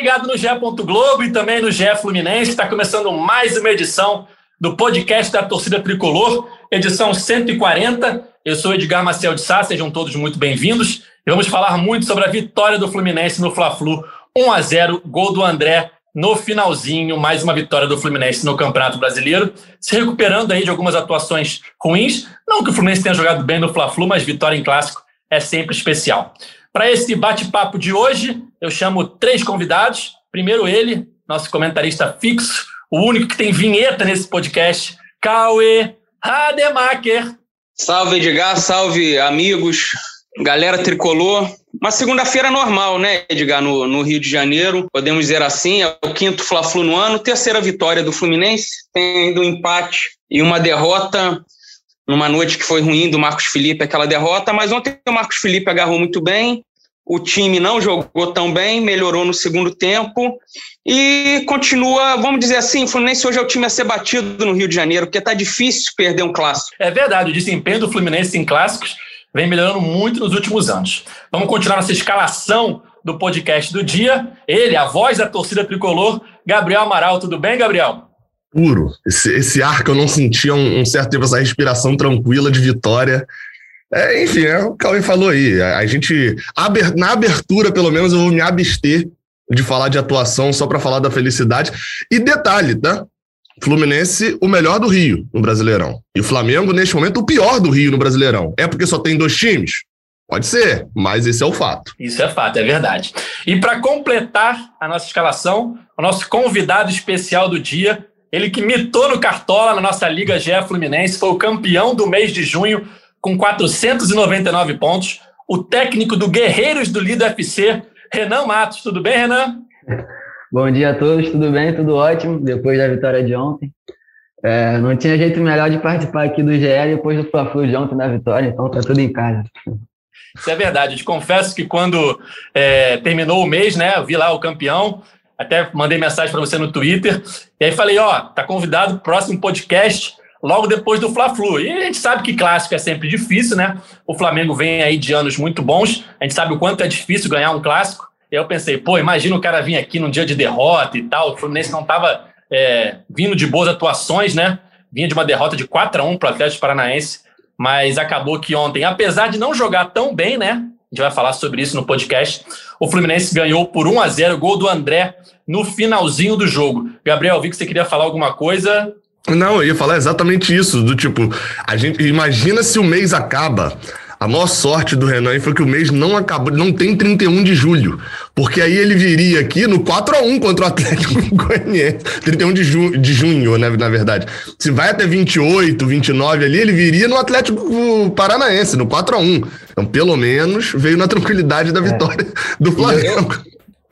ligado no GE. Globo e também no GE Fluminense. Está começando mais uma edição do podcast da Torcida Tricolor, edição 140. Eu sou Edgar Marcel de Sá, sejam todos muito bem-vindos. E vamos falar muito sobre a vitória do Fluminense no Fla-Flu, 1 a 0 gol do André no finalzinho, mais uma vitória do Fluminense no Campeonato Brasileiro, se recuperando aí de algumas atuações ruins. Não que o Fluminense tenha jogado bem no Fla-Flu, mas vitória em clássico é sempre especial. Para esse bate-papo de hoje, eu chamo três convidados. Primeiro ele, nosso comentarista fixo, o único que tem vinheta nesse podcast, Cauê Rademacher. Salve, Edgar, salve, amigos, galera tricolor. Uma segunda-feira normal, né, Edgar, no, no, Rio de Janeiro, podemos dizer assim, é o quinto Fla-Flu no ano, terceira vitória do Fluminense, tendo um empate e uma derrota numa noite que foi ruim do Marcos Felipe, aquela derrota, mas ontem o Marcos Felipe agarrou muito bem, o time não jogou tão bem, melhorou no segundo tempo e continua, vamos dizer assim, o Fluminense hoje é o time a ser batido no Rio de Janeiro, porque está difícil perder um clássico. É verdade, o desempenho do Fluminense em clássicos vem melhorando muito nos últimos anos. Vamos continuar nossa escalação do podcast do dia. Ele, a voz da torcida tricolor, Gabriel Amaral. Tudo bem, Gabriel? Puro. Esse, esse ar que eu não sentia um, um certo tempo, essa respiração tranquila de vitória. É, enfim, é o Cauê falou aí. A, a gente, na abertura, pelo menos, eu vou me abster de falar de atuação só para falar da felicidade. E detalhe, tá? Fluminense, o melhor do Rio no Brasileirão. E o Flamengo, neste momento, o pior do Rio no Brasileirão. É porque só tem dois times? Pode ser, mas esse é o fato. Isso é fato, é verdade. E para completar a nossa escalação, o nosso convidado especial do dia, ele que mitou no Cartola na nossa Liga GE Fluminense, foi o campeão do mês de junho com 499 pontos, o técnico do Guerreiros do Lido FC, Renan Matos. Tudo bem, Renan? Bom dia a todos, tudo bem? Tudo ótimo, depois da vitória de ontem. É, não tinha jeito melhor de participar aqui do GE depois do Fla-Flu de ontem na vitória, então tá tudo em casa. Isso é verdade. Eu te confesso que quando é, terminou o mês, né, eu vi lá o campeão, até mandei mensagem para você no Twitter, e aí falei, ó, tá convidado próximo podcast logo depois do Fla-Flu. E a gente sabe que clássico é sempre difícil, né? O Flamengo vem aí de anos muito bons, a gente sabe o quanto é difícil ganhar um clássico. E eu pensei, pô, imagina o cara vir aqui num dia de derrota e tal. O Fluminense não estava é, vindo de boas atuações, né? Vinha de uma derrota de 4 a 1 para o Atlético Paranaense, mas acabou que ontem, apesar de não jogar tão bem, né? A gente vai falar sobre isso no podcast. O Fluminense ganhou por 1 a 0 gol do André no finalzinho do jogo. Gabriel, vi que você queria falar alguma coisa. Não, eu ia falar exatamente isso, do tipo, a gente imagina se o mês acaba. A maior sorte do Renan foi que o mês não acabou, não tem 31 de julho, porque aí ele viria aqui no 4 a 1 contra o Atlético Goianiense, 31 de, ju, de junho, né, na verdade. Se vai até 28, 29 ali, ele viria no Atlético Paranaense, no 4 a 1. Então, pelo menos, veio na tranquilidade da é. vitória é. do Flamengo.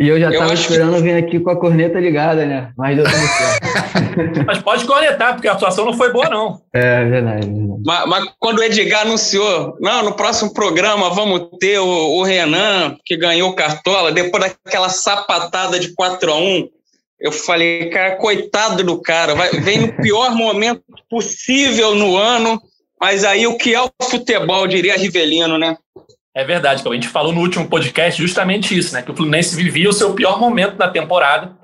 E eu já estava esperando que... vir aqui com a corneta ligada, né? Mas deu tudo certo. mas pode cornetar, porque a atuação não foi boa, não. É, verdade. Mas, mas, quando o Edgar anunciou, não, no próximo programa vamos ter o, o Renan, que ganhou o Cartola, depois daquela sapatada de 4 a 1 eu falei, cara, coitado do cara, vai, vem no pior momento possível no ano, mas aí o que é o futebol, diria Rivelino, né? É verdade, a gente falou no último podcast justamente isso, né? Que o Fluminense vivia o seu pior momento da temporada.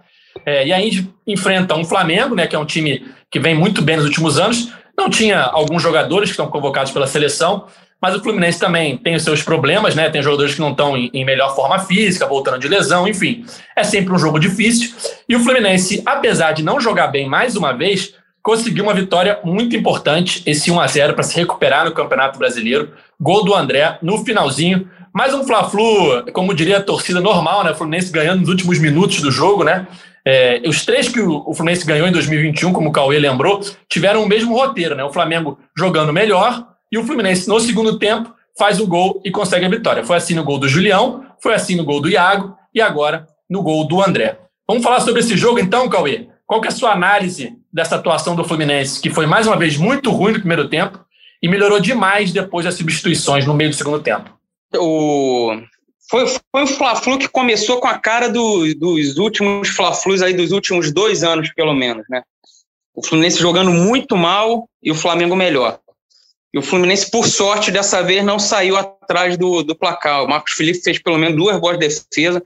É, e aí a gente enfrenta um Flamengo, né? Que é um time que vem muito bem nos últimos anos. Não tinha alguns jogadores que estão convocados pela seleção, mas o Fluminense também tem os seus problemas, né? Tem jogadores que não estão em, em melhor forma física, voltando de lesão, enfim. É sempre um jogo difícil. E o Fluminense, apesar de não jogar bem mais uma vez, conseguiu uma vitória muito importante, esse 1 a 0 para se recuperar no Campeonato Brasileiro. Gol do André no finalzinho. Mais um Fla-Flu, como diria a torcida normal, né? O Fluminense ganhando nos últimos minutos do jogo, né? É, os três que o, Fluminense ganhou em 2021, como o Cauê lembrou, tiveram o mesmo roteiro, né? O Flamengo jogando melhor e o Fluminense, no segundo tempo, faz o gol e consegue a vitória. Foi assim no gol do Julião, foi assim no gol do Iago e agora no gol do André. Vamos falar sobre esse jogo então, Cauê? Qual que é a sua análise dessa atuação do Fluminense, que foi mais uma vez muito ruim no primeiro tempo, e melhorou demais depois das substituições no meio do segundo tempo. O... Foi, foi um Fla-Flu que começou com a cara do, dos últimos Fla-Flus aí dos últimos dois anos, pelo menos, né? O Fluminense jogando muito mal e o Flamengo melhor. E o Fluminense, por sorte, dessa vez não saiu atrás do, do placar. O Marcos Felipe fez pelo menos duas boas defesas.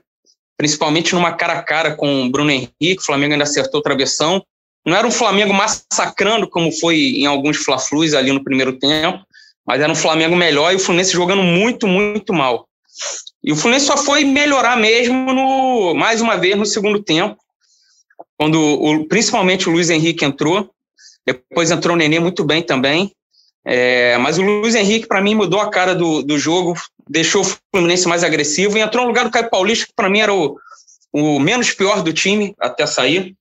principalmente numa cara a cara com o Bruno Henrique, o Flamengo ainda acertou travessão. Não era um Flamengo massacrando como foi em alguns Fla-Flus ali no primeiro tempo, mas era um Flamengo melhor e o Fluminense jogando muito, muito mal. E o Fluminense só foi melhorar mesmo no mais uma vez no segundo tempo, quando o, principalmente o Luiz Henrique entrou, depois entrou o Nenê muito bem também. É, mas o Luiz Henrique, para mim, mudou a cara do, do jogo, deixou o Fluminense mais agressivo e entrou no lugar do Caio Paulista, que para mim era o, o menos pior do time até sair.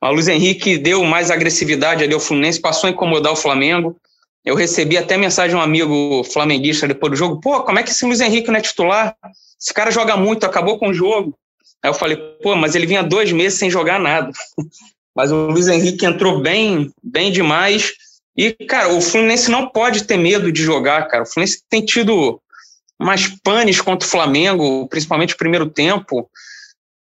O Luiz Henrique deu mais agressividade ali ao Fluminense, passou a incomodar o Flamengo. Eu recebi até mensagem de um amigo flamenguista depois do jogo: pô, como é que esse Luiz Henrique não é titular? Esse cara joga muito, acabou com o jogo. Aí eu falei: pô, mas ele vinha dois meses sem jogar nada. mas o Luiz Henrique entrou bem, bem demais. E, cara, o Fluminense não pode ter medo de jogar, cara. O Fluminense tem tido mais panes contra o Flamengo, principalmente no primeiro tempo.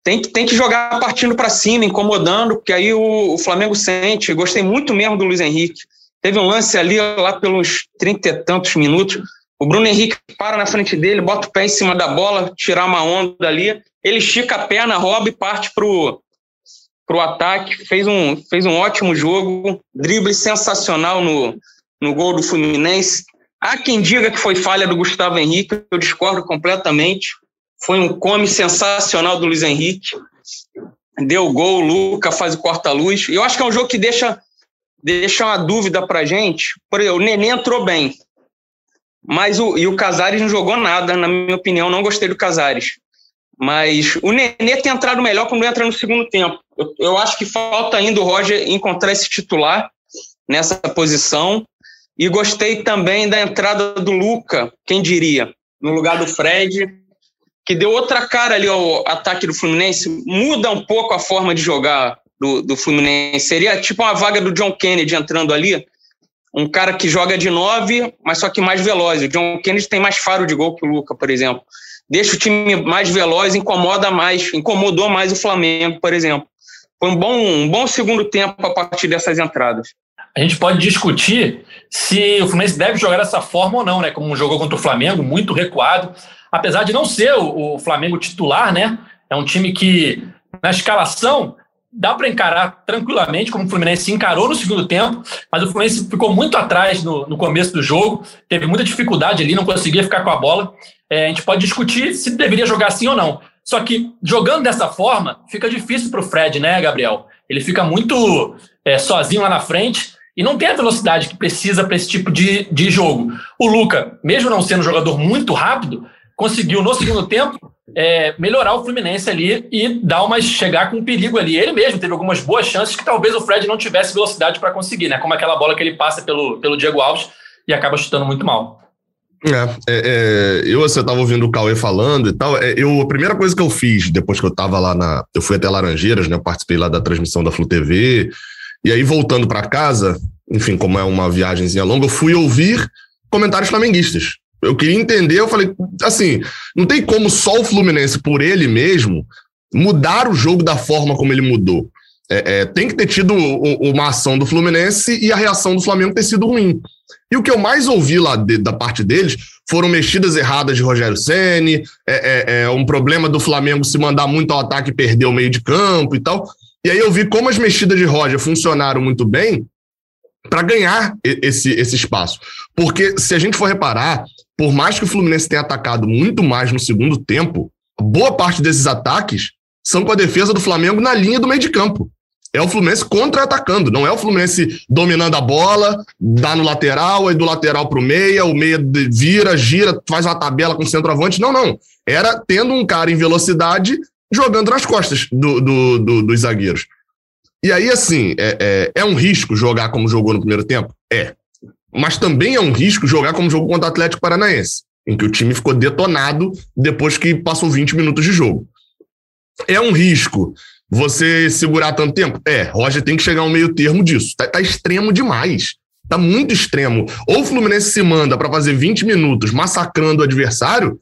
Tem que, tem que jogar partindo para cima, incomodando, porque aí o, o, Flamengo sente. Gostei muito mesmo do Luiz Henrique. Teve um lance ali, lá pelos trinta e tantos minutos. O Bruno Henrique para na frente dele, bota o pé em cima da bola, tirar uma onda ali. Ele estica a perna, rouba e parte pro, para o ataque, fez um, fez um ótimo jogo, drible sensacional no, no gol do Fluminense. Há quem diga que foi falha do Gustavo Henrique, eu discordo completamente. Foi um come sensacional do Luiz Henrique. Deu gol, o Luca faz o corta-luz. Eu acho que é um jogo que deixa, deixa uma dúvida para gente. Por exemplo, o Nenê entrou bem, mas o, e o Casares não jogou nada, na minha opinião, não gostei do Casares. Mas o Nenê tem entrado melhor quando entra no segundo tempo. Eu, eu acho que falta ainda o Roger encontrar esse titular nessa posição. E gostei também da entrada do Luca, quem diria, no lugar do Fred, que deu outra cara ali ao ataque do Fluminense. Muda um pouco a forma de jogar do, do Fluminense. Seria tipo uma vaga do John Kennedy entrando ali. Um cara que joga de nove, mas só que mais veloz. O John Kennedy tem mais faro de gol que o Luca, por exemplo deixa o time mais veloz, incomoda mais, incomodou mais o Flamengo, por exemplo. Foi um bom, um bom segundo tempo a partir dessas entradas. A gente pode discutir se o Fluminense deve jogar dessa forma ou não, né? Como jogou contra o Flamengo, muito recuado. Apesar de não ser o, o Flamengo titular, né? É um time que, na escalação, dá para encarar tranquilamente, como o Fluminense encarou no segundo tempo, mas o Fluminense ficou muito atrás no, no começo do jogo, teve muita dificuldade ali, não conseguia ficar com a bola. É, a gente pode discutir se deveria jogar assim ou não. Só que jogando dessa forma, fica difícil para o Fred, né, Gabriel? Ele fica muito é, sozinho lá na frente e não tem a velocidade que precisa para esse tipo de, de jogo. O Luca, mesmo não sendo um jogador muito rápido, conseguiu no segundo tempo é, melhorar o Fluminense ali e dar uma chegar com perigo ali. Ele mesmo teve algumas boas chances que talvez o Fred não tivesse velocidade para conseguir, né? Como aquela bola que ele passa pelo, pelo Diego Alves e acaba chutando muito mal. É, é, é, eu você estava ouvindo o Cauê falando e tal. É, eu, a primeira coisa que eu fiz depois que eu estava lá na. Eu fui até Laranjeiras, né? Participei lá da transmissão da Flu TV. E aí, voltando para casa, enfim, como é uma viagemzinha longa, eu fui ouvir comentários flamenguistas. Eu queria entender, eu falei, assim, não tem como só o Fluminense, por ele mesmo, mudar o jogo da forma como ele mudou. É, é, tem que ter tido uma ação do Fluminense e a reação do Flamengo ter sido ruim. E o que eu mais ouvi lá de, da parte deles foram mexidas erradas de Rogério Ceni, é, é, é, um problema do Flamengo se mandar muito ao ataque e perder o meio de campo e tal. E aí eu vi como as mexidas de Roger funcionaram muito bem para ganhar esse, esse espaço. Porque se a gente for reparar, por mais que o Fluminense tenha atacado muito mais no segundo tempo, boa parte desses ataques são com a defesa do Flamengo na linha do meio de campo. É o Fluminense contra-atacando, não é o Fluminense dominando a bola, dá no lateral, aí do lateral para o meia, o meia vira, gira, faz uma tabela com o centroavante. Não, não. Era tendo um cara em velocidade jogando nas costas do, do, do, dos zagueiros. E aí, assim, é, é, é um risco jogar como jogou no primeiro tempo? É. Mas também é um risco jogar como jogou contra o Atlético Paranaense, em que o time ficou detonado depois que passou 20 minutos de jogo. É um risco você segurar tanto tempo? É, Roger tem que chegar ao meio termo disso. Tá, tá extremo demais. Tá muito extremo. Ou o Fluminense se manda para fazer 20 minutos massacrando o adversário,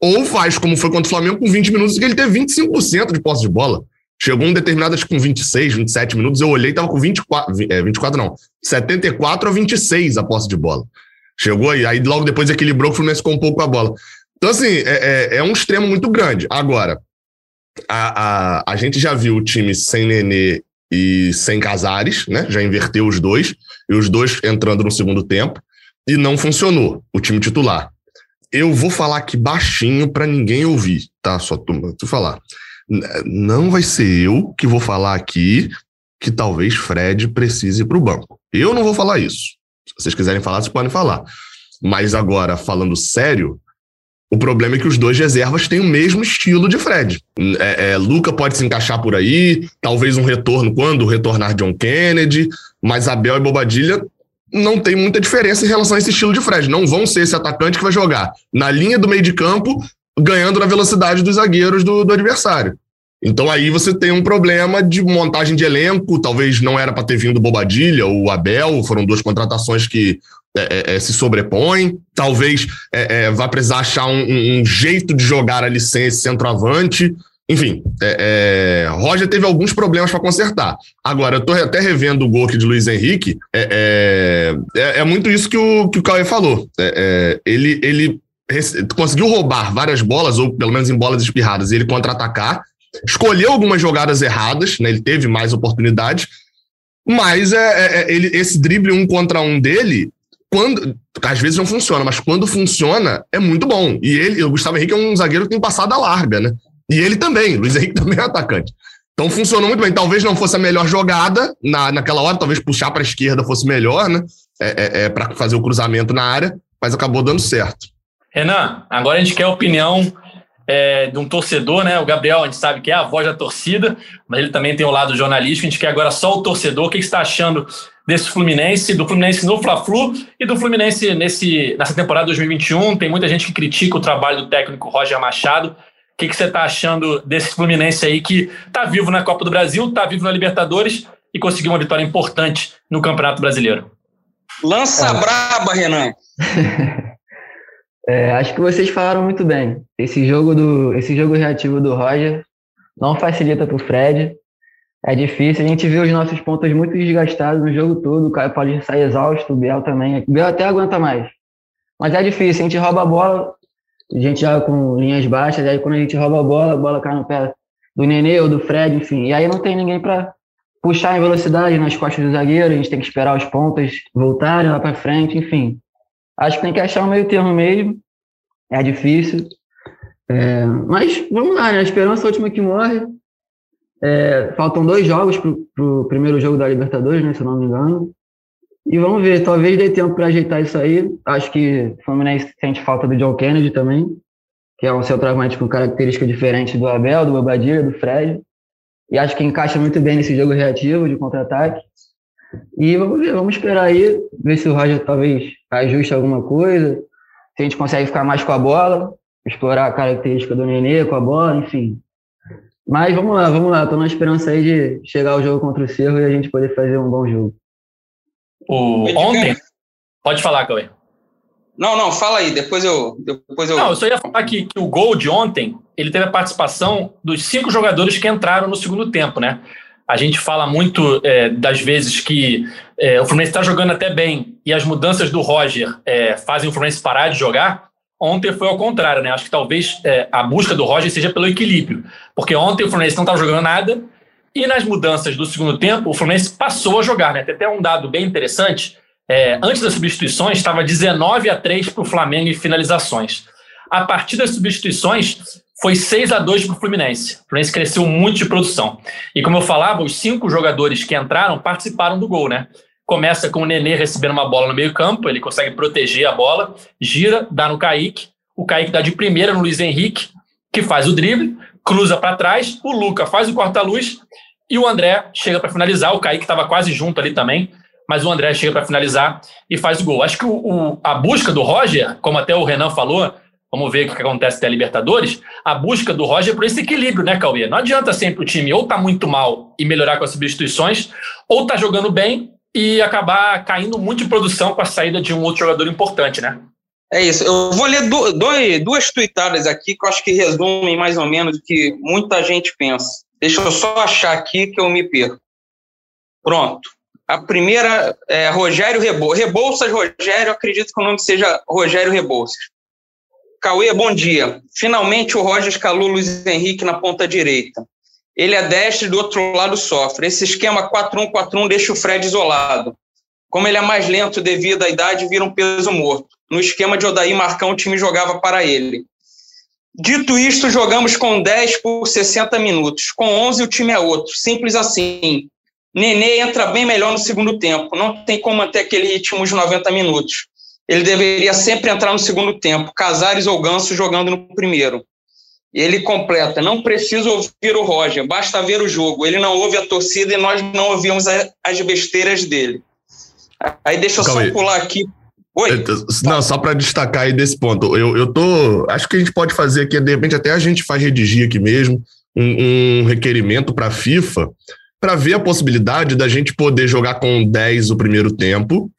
ou faz como foi contra o Flamengo com 20 minutos, que ele teve 25% de posse de bola. Chegou um determinado, acho que com 26, 27 minutos, eu olhei e tava com 24, é, 24 não, 74 a 26 a posse de bola. Chegou aí, aí logo depois equilibrou, o Fluminense ficou um pouco a bola. Então, assim, é, é, é um extremo muito grande. Agora, a, a, a gente já viu o time sem Nenê e sem Casares, né? Já inverteu os dois, e os dois entrando no segundo tempo, e não funcionou o time titular. Eu vou falar aqui baixinho para ninguém ouvir, tá? Só tu, tu falar. Não vai ser eu que vou falar aqui que talvez Fred precise para o banco. Eu não vou falar isso. Se vocês quiserem falar, vocês podem falar. Mas agora, falando sério, o problema é que os dois reservas têm o mesmo estilo de Fred. É, é, Luca pode se encaixar por aí, talvez um retorno quando retornar John Kennedy, mas Abel e Bobadilha não tem muita diferença em relação a esse estilo de Fred. Não vão ser esse atacante que vai jogar na linha do meio de campo, ganhando na velocidade dos zagueiros do, do adversário. Então aí você tem um problema de montagem de elenco, talvez não era para ter vindo Bobadilha ou Abel, foram duas contratações que é, é, é, se sobrepõe, talvez é, é, vá precisar achar um, um, jeito de jogar a licença centroavante. Enfim, é, Roger teve alguns problemas para consertar. Agora, eu estou até revendo o gol aqui de Luiz Henrique. É, muito isso que o, que o Cauê falou. ele, ele conseguiu roubar várias bolas, ou pelo menos em bolas espirradas, e ele contra-atacar. Escolheu algumas jogadas erradas, né? ele teve mais oportunidades, mas é, é, ele, esse drible um contra um dele quando às vezes não funciona, mas quando funciona, é muito bom. E ele, o Gustavo Henrique é um zagueiro que tem passada larga, né? E ele também, Luiz Henrique também é atacante. Então funcionou muito bem. Talvez não fosse a melhor jogada na, naquela hora, talvez puxar para a esquerda fosse melhor, né? É, é, é para fazer o cruzamento na área, mas acabou dando certo. Renan, agora a gente quer a opinião é, de um torcedor, né? O Gabriel, a gente sabe que é a voz da torcida, mas ele também tem o lado jornalístico. A gente quer agora só o torcedor. O que, que você está achando desse Fluminense, do Fluminense no Fla-Flu e do Fluminense nesse, nessa temporada 2021. Tem muita gente que critica o trabalho do técnico Roger Machado. O que, que você está achando desse Fluminense aí que está vivo na Copa do Brasil, está vivo na Libertadores e conseguiu uma vitória importante no Campeonato Brasileiro? Lança é. braba, Renan! é, acho que vocês falaram muito bem. Esse jogo, do, esse jogo reativo do Roger não facilita para o Fred é difícil. A gente vê os nossos pontos muito desgastados no jogo todo. O cara pode sair exausto, o Biel também. O Biel até aguenta mais. Mas é difícil. A gente rouba a bola, a gente joga com linhas baixas. Aí quando a gente rouba a bola, a bola cai no pé do Nenê ou do Fred, enfim. E aí não tem ninguém para puxar em velocidade nas costas do zagueiro. A gente tem que esperar os pontas voltarem lá para frente, enfim. Acho que tem que achar um meio termo mesmo. É difícil. É, mas vamos lá, né? A esperança é a última que morre. É, faltam dois jogos para o primeiro jogo da Libertadores, né, se eu não me engano. E vamos ver, talvez dê tempo para ajeitar isso aí. Acho que o Fluminense sente falta do John Kennedy também, que é um centroavante com característica diferente do Abel, do Bobadilha, do Fred. E acho que encaixa muito bem nesse jogo reativo de contra-ataque. E vamos ver, vamos esperar aí, ver se o Roger talvez ajuste alguma coisa, se a gente consegue ficar mais com a bola, explorar a característica do Nenê com a bola, enfim. Mas vamos lá, vamos lá. Estou na esperança aí de chegar ao jogo contra o Cerro e a gente poder fazer um bom jogo. O, ontem. Pode falar, Cauê. Não, não, fala aí, depois eu. Depois eu... Não, eu só ia falar que, que o gol de ontem ele teve a participação dos cinco jogadores que entraram no segundo tempo, né? A gente fala muito é, das vezes que é, o Fluminense está jogando até bem e as mudanças do Roger é, fazem o Fluminense parar de jogar. Ontem foi ao contrário, né? Acho que talvez é, a busca do Roger seja pelo equilíbrio. Porque ontem o Fluminense não estava jogando nada e nas mudanças do segundo tempo o Fluminense passou a jogar, né? Tem até um dado bem interessante. É, antes das substituições, estava 19 a 3 para o Flamengo em finalizações. A partir das substituições, foi 6 a 2 para o Fluminense. O Fluminense cresceu muito de produção. E como eu falava, os cinco jogadores que entraram participaram do gol, né? Começa com o Nenê recebendo uma bola no meio-campo, ele consegue proteger a bola, gira, dá no Kaique. O Kaique dá de primeira no Luiz Henrique, que faz o drible, cruza para trás, o Luca faz o corta-luz e o André chega para finalizar. O Kaique estava quase junto ali também, mas o André chega para finalizar e faz o gol. Acho que o, o, a busca do Roger, como até o Renan falou, vamos ver o que acontece até a Libertadores, a busca do Roger é por esse equilíbrio, né, Cauê? Não adianta sempre o time ou tá muito mal e melhorar com as substituições, ou tá jogando bem e acabar caindo muito de produção com a saída de um outro jogador importante, né? É isso. Eu vou ler do, duas tuitadas aqui que eu acho que resumem mais ou menos o que muita gente pensa. Deixa eu só achar aqui que eu me perco. Pronto. A primeira é Rogério Rebol Rebouças Rogério, acredito que o nome seja Rogério Rebouças. Cauê, bom dia. Finalmente o Roger escalou Luiz Henrique na ponta direita. Ele é destro e do outro lado sofre. Esse esquema 4-1-4-1 deixa o Fred isolado. Como ele é mais lento devido à idade, vira um peso morto. No esquema de Odaí Marcão, o time jogava para ele. Dito isto, jogamos com 10 por 60 minutos. Com 11, o time é outro. Simples assim. Nenê entra bem melhor no segundo tempo. Não tem como manter aquele ritmo de 90 minutos. Ele deveria sempre entrar no segundo tempo. Casares ou Ganso jogando no primeiro. Ele completa: não precisa ouvir o Roger, basta ver o jogo. Ele não ouve a torcida e nós não ouvimos as besteiras dele. Aí deixa eu Calma só aí. pular aqui Oi. Não, só para destacar aí desse ponto. Eu, eu tô. Acho que a gente pode fazer aqui, de repente, até a gente faz redigir aqui mesmo um, um requerimento para a FIFA para ver a possibilidade da gente poder jogar com 10 o primeiro tempo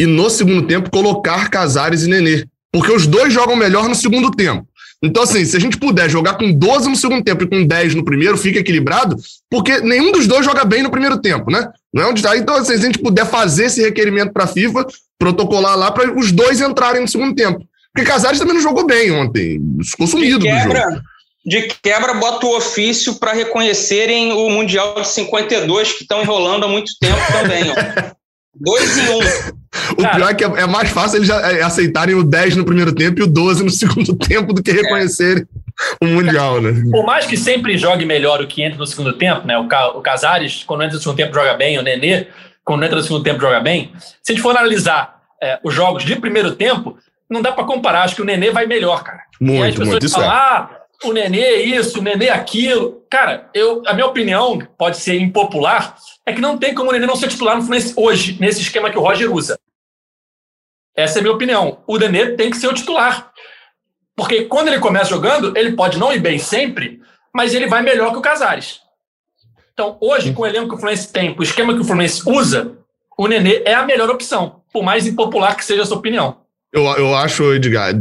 e no segundo tempo colocar Casares e Nenê. Porque os dois jogam melhor no segundo tempo. Então, assim, se a gente puder jogar com 12 no segundo tempo e com 10 no primeiro, fica equilibrado, porque nenhum dos dois joga bem no primeiro tempo, né? Não é onde está. Então, assim, se a gente puder fazer esse requerimento para a FIFA, protocolar lá para os dois entrarem no segundo tempo. Porque Casares também não jogou bem ontem, ficou sumido de quebra, do jogo. De quebra, bota o ofício para reconhecerem o Mundial de 52, que estão enrolando há muito tempo também. Ó. Dois em um. O Cara, pior é que é, é, mais fácil eles é, aceitarem o 10 no primeiro tempo e o 12 no segundo tempo do que reconhecerem é. o Mundial, né? Por mais que sempre jogue melhor o que entra no segundo tempo, né? O, o Casares, quando entra no segundo tempo, joga bem, o Nenê, quando entra no segundo tempo, joga bem. Se a gente for analisar é, os jogos de primeiro tempo, não dá para comparar. Acho que o Nenê vai melhor, cara. Muito, e aí as pessoas muito, falam, ah, o Nenê é isso, o Nenê é aquilo. Cara, eu, a minha opinião, pode ser impopular, é que não tem como o Nenê não ser titular no Fluminense hoje, nesse esquema que o Roger usa. Essa é a minha opinião. O Nenê tem que ser o titular. Porque quando ele começa jogando, ele pode não ir bem sempre, mas ele vai melhor que o Casares. Então, hoje, com o elenco que o Fluminense tem, com o esquema que o Fluminense usa, o Nenê é a melhor opção, por mais impopular que seja a sua opinião. Eu, eu acho, Edgar,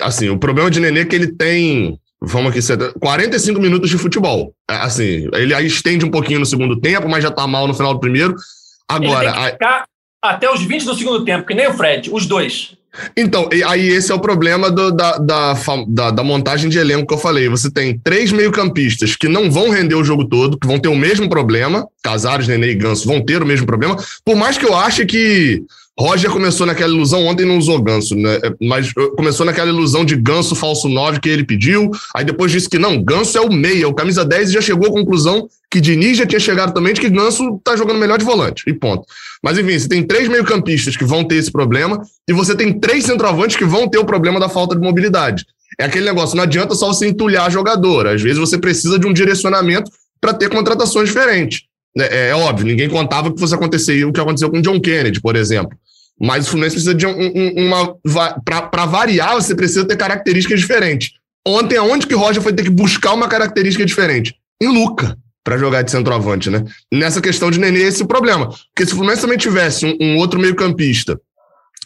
assim, o problema de Nenê é que ele tem, vamos aqui, 45 minutos de futebol. É, assim, ele aí estende um pouquinho no segundo tempo, mas já tá mal no final do primeiro. Agora. Ficar até os 20 do segundo tempo, que nem o Fred, os dois. Então, aí esse é o problema do, da, da, da, da, montagem de elenco que eu falei. Você tem três meio-campistas que não vão render o jogo todo, que vão ter o mesmo problema. Casares, Nenê e Ganso vão ter o mesmo problema. Por mais que eu ache que Roger começou naquela ilusão, ontem não usou ganso, né? Mas uh, começou naquela ilusão de ganso falso 9 que ele pediu. Aí depois disse que não, ganso é o meia, o camisa 10 e já chegou à conclusão que Diniz já tinha chegado também de que ganso tá jogando melhor de volante. E ponto. Mas enfim, você tem três meio-campistas que vão ter esse problema e você tem três centroavantes que vão ter o problema da falta de mobilidade. É aquele negócio, não adianta só você entulhar jogador. Às vezes você precisa de um direcionamento para ter contratações diferentes. É, é, óbvio, ninguém contava que fosse acontecer o que aconteceu com John Kennedy, por exemplo. Mas o Fluminense precisa de um, um, uma. Para variar, você precisa ter características diferentes. Ontem, aonde que Roger foi ter que buscar uma característica diferente? Em Luca, para jogar de centroavante, né? Nessa questão de Nenê, esse é o problema. Porque se o Fluminense também tivesse um, um outro meio-campista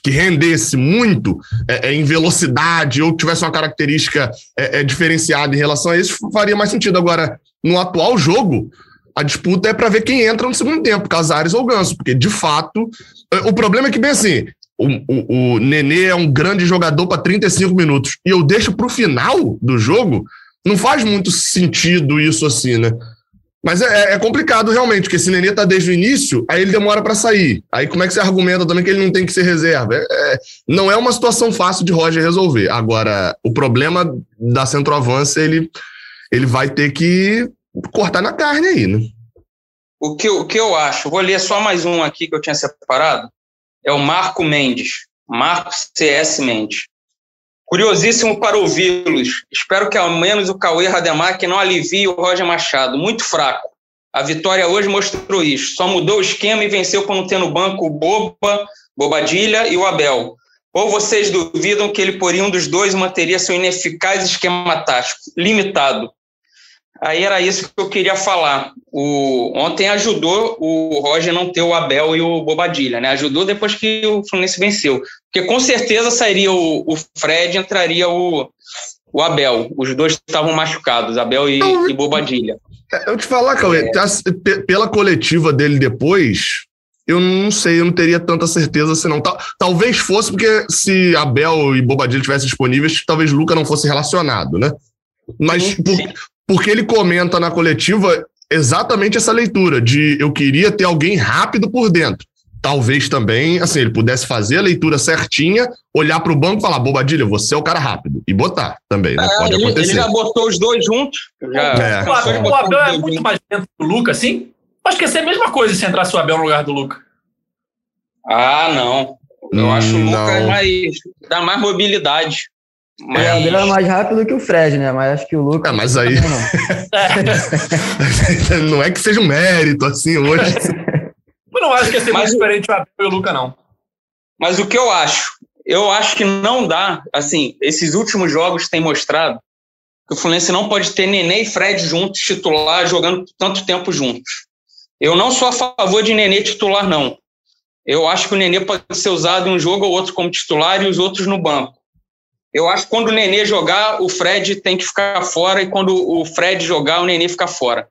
que rendesse muito é, é, em velocidade ou tivesse uma característica é, é, diferenciada em relação a isso, faria mais sentido. Agora, no atual jogo, a disputa é para ver quem entra no segundo tempo, Casares ou Ganso, porque de fato o problema é que, bem assim, o, o, o Nenê é um grande jogador para 35 minutos e eu deixo para o final do jogo, não faz muito sentido isso assim, né? Mas é, é complicado realmente, porque se Nenê tá desde o início, aí ele demora para sair. Aí como é que você argumenta também que ele não tem que ser reserva? É, é, não é uma situação fácil de Roger resolver. Agora, o problema da centroavança, ele, ele vai ter que cortar na carne aí, né? O que, o que eu acho, vou ler só mais um aqui que eu tinha separado, é o Marco Mendes, Marco CS Mendes. Curiosíssimo para ouvi-los. Espero que ao menos o Cauê Rademacher não alivie o Roger Machado. Muito fraco. A vitória hoje mostrou isso. Só mudou o esquema e venceu por não ter no banco o Boba, Bobadilha e o Abel. Ou vocês duvidam que ele, por um dos dois, manteria seu ineficaz esquema tático, limitado? Aí era isso que eu queria falar. O, ontem ajudou o Roger não ter o Abel e o Bobadilha, né? Ajudou depois que o Fluminense venceu. Porque com certeza sairia o, o Fred entraria o, o Abel. Os dois estavam machucados, Abel e, e Bobadilha. Eu te falar, Cauê, é... pela coletiva dele depois, eu não sei, eu não teria tanta certeza se não. Talvez fosse porque se Abel e Bobadilha tivessem disponíveis, talvez Luca não fosse relacionado, né? Mas por, porque ele comenta na coletiva exatamente essa leitura de eu queria ter alguém rápido por dentro. Talvez também, assim, ele pudesse fazer a leitura certinha, olhar para o banco e falar, Bobadilha, você é o cara rápido. E botar também, né? É, Pode ele, acontecer. Ele já botou os dois juntos. Já, é. O Abel é muito mais dentro do Luca, assim? Acho que ia ser a mesma coisa se entrasse o Abel no lugar do Luca. Ah, não. Eu hum, acho o Lucas mais. dá mais mobilidade. Mas... É, ele é mais rápido que o Fred, né? Mas acho que o Lucas. Ah, mas aí. Não. não é que seja um mérito, assim, hoje. Eu não acho que ia ser mais diferente o Abel e o Lucas, não. Mas o que eu acho? Eu acho que não dá. Assim, esses últimos jogos têm mostrado que o Fluminense não pode ter Nenê e Fred juntos, titular, jogando tanto tempo juntos. Eu não sou a favor de Nenê titular, não. Eu acho que o Nenê pode ser usado em um jogo ou outro como titular e os outros no banco. Eu acho que quando o Nenê jogar, o Fred tem que ficar fora e quando o Fred jogar, o Nenê fica fora.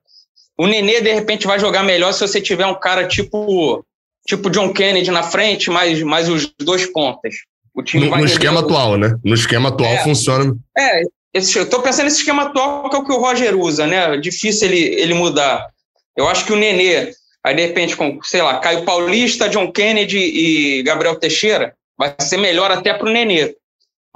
O Nenê, de repente, vai jogar melhor se você tiver um cara tipo tipo John Kennedy na frente, mais, mais os dois pontas. O time no, no esquema atual, né? No esquema atual é, funciona. É, esse, eu tô pensando nesse esquema atual que é o que o Roger usa, né? Difícil ele, ele mudar. Eu acho que o Nenê Aí, de repente, com, sei lá, Caio Paulista, John Kennedy e Gabriel Teixeira, vai ser melhor até para o Nenê.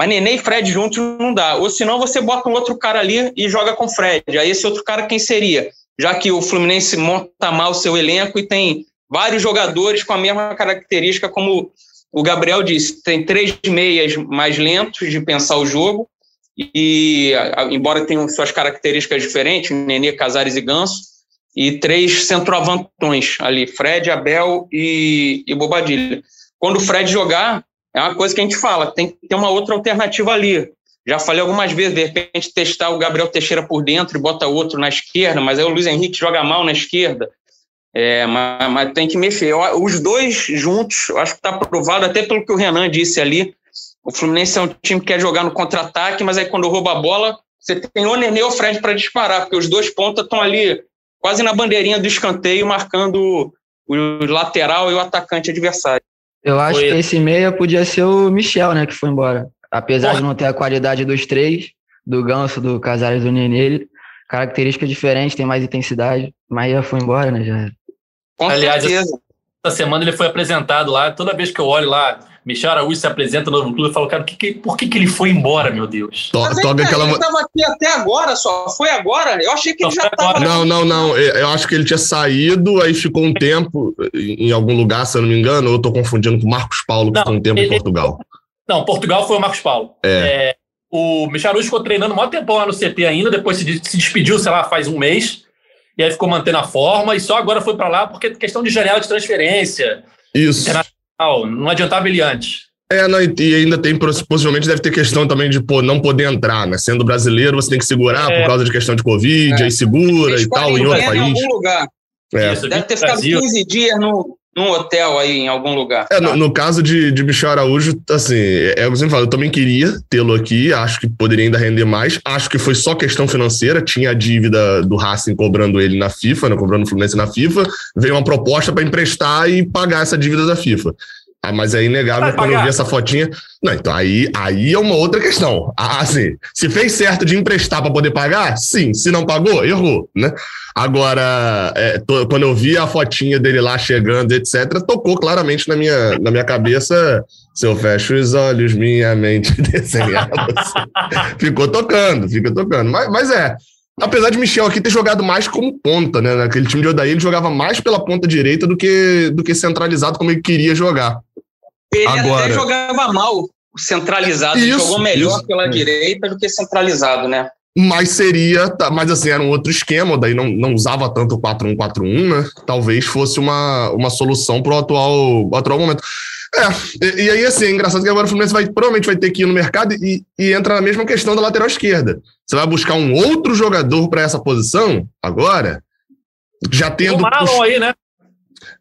Mas Nenê e Fred juntos não dá. Ou senão você bota um outro cara ali e joga com Fred. Aí esse outro cara quem seria? Já que o Fluminense monta mal o seu elenco e tem vários jogadores com a mesma característica, como o Gabriel disse, tem três meias mais lentos de pensar o jogo, e embora tenham suas características diferentes, Nenê, Casares e Ganso, e três centroavantões ali, Fred, Abel e, e Bobadilha. Quando o Fred jogar, é uma coisa que a gente fala, tem que ter uma outra alternativa ali. Já falei algumas vezes, de repente testar o Gabriel Teixeira por dentro e bota outro na esquerda, mas aí o Luiz Henrique joga mal na esquerda. É, mas, mas, tem que mexer. Os dois juntos, acho que está provado, até pelo que o Renan disse ali. O Fluminense é um time que quer jogar no contra-ataque, mas aí quando rouba a bola, você tem o Nenê ou Fred para disparar, porque os dois pontas estão ali quase na bandeirinha do escanteio, marcando o lateral e o atacante adversário. Eu acho foi que esse meia podia ser o Michel, né, que foi embora. Apesar de não ter a qualidade dos três, do Ganso, do Casares, do Nenê, característica diferente, tem mais intensidade, mas já foi embora, né, já Com Aliás, certeza. essa semana ele foi apresentado lá, toda vez que eu olho lá, Michel Araújo se apresenta no novo clube e fala, cara, que, que, por que, que ele foi embora, meu Deus? To, Mas toca aquela... ele estava aqui até agora, só foi agora? Eu achei que ele já estava... Não, não, não, eu acho que ele tinha saído, aí ficou um tempo em algum lugar, se eu não me engano, ou eu estou confundindo com Marcos Paulo, que não, ficou um tempo ele... em Portugal. Não, Portugal foi o Marcos Paulo. É. é o Michel Araújo ficou treinando maior tempo lá no CT ainda, depois se, se despediu, sei lá, faz um mês, e aí ficou mantendo a forma, e só agora foi para lá porque questão de janela de transferência. Isso. Internacional, não adiantava ele antes. É, não, e ainda tem, possivelmente deve ter questão também de pô, não poder entrar, né? Sendo brasileiro, você tem que segurar é. por causa de questão de Covid, é. aí segura e tal, em outro país. Em algum lugar. É. Deve ter ficado Brasil. 15 dias no, num hotel aí em algum lugar. É, no, no, caso de, de Michel Araújo, assim, é o que você me fala, eu também queria tê-lo aqui, acho que poderia ainda render mais. Acho que foi só questão financeira, tinha a dívida do Racing cobrando ele na FIFA, né, cobrando o Fluminense na FIFA, veio uma proposta para emprestar e pagar essa dívida da FIFA. Ah, mas é inegável quando eu vi essa fotinha. Não, então aí, aí é uma outra questão. Ah, assim, se fez certo de emprestar para poder pagar, sim. Se não pagou, errou, né? Agora, é, tô, quando eu vi a fotinha dele lá chegando, etc., tocou claramente na minha, na minha cabeça. Se eu fecho os olhos, minha mente desenhada. Assim. ficou tocando, fica tocando. Mas, mas é, apesar de Michel aqui ter jogado mais como ponta, né? Naquele time de Odaí, ele jogava mais pela ponta direita do que, do que centralizado como ele queria jogar. Ele Agora... até jogava mal centralizado, isso, jogou melhor isso. pela direita do que centralizado, né? Mas seria, tá, mas assim, era um outro esquema, daí não, não usava tanto o 4-1-4-1, né? Talvez fosse uma, uma solução para o atual, atual momento. É, e, e, aí assim, é engraçado que agora o Fluminense vai, provavelmente vai ter que ir no mercado e, e entra na mesma questão da lateral esquerda. Você vai buscar um outro jogador para essa posição agora, já tendo. O Marlon aí, né?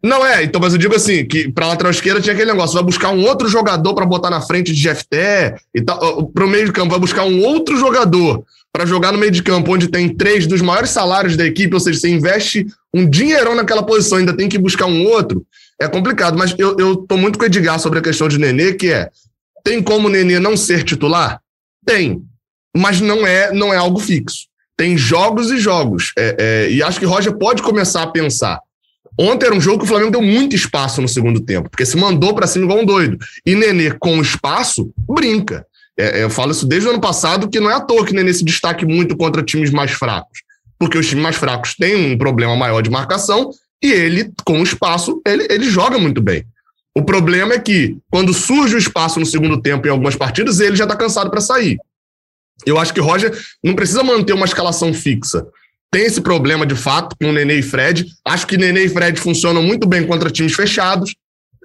Não é, então, mas eu digo assim, que pra lateral esquerda tinha aquele negócio, vai buscar um outro jogador para botar na frente de GFT e tal, pro meio de campo vai buscar um outro jogador para jogar no meio de campo, onde tem três dos maiores salários da equipe, ou seja, você investe um dinheirão naquela posição, ainda tem que buscar um outro. é complicado. Mas eu, eu tô muito com o Edgar sobre a questão de Nenê, que é: tem como o Nenê não ser titular? Tem. Mas não é, não é algo fixo. Tem jogos e jogos. É, é, e acho que Roger pode começar a pensar. Ontem era um jogo que o Flamengo deu muito espaço no segundo tempo, porque se mandou para cima igual um doido. E Nenê, com espaço, brinca. É, é, eu falo isso desde o ano passado, que não é à toa que Nenê se destaque muito contra times mais fracos. Porque os times mais fracos têm um problema maior de marcação e ele, com espaço, ele, ele joga muito bem. O problema é que, quando surge o espaço no segundo tempo em algumas partidas, ele já está cansado para sair. Eu acho que Roger não precisa manter uma escalação fixa. Tem esse problema de fato com o Nenê e Fred. Acho que Nenê e Fred funcionam muito bem contra times fechados.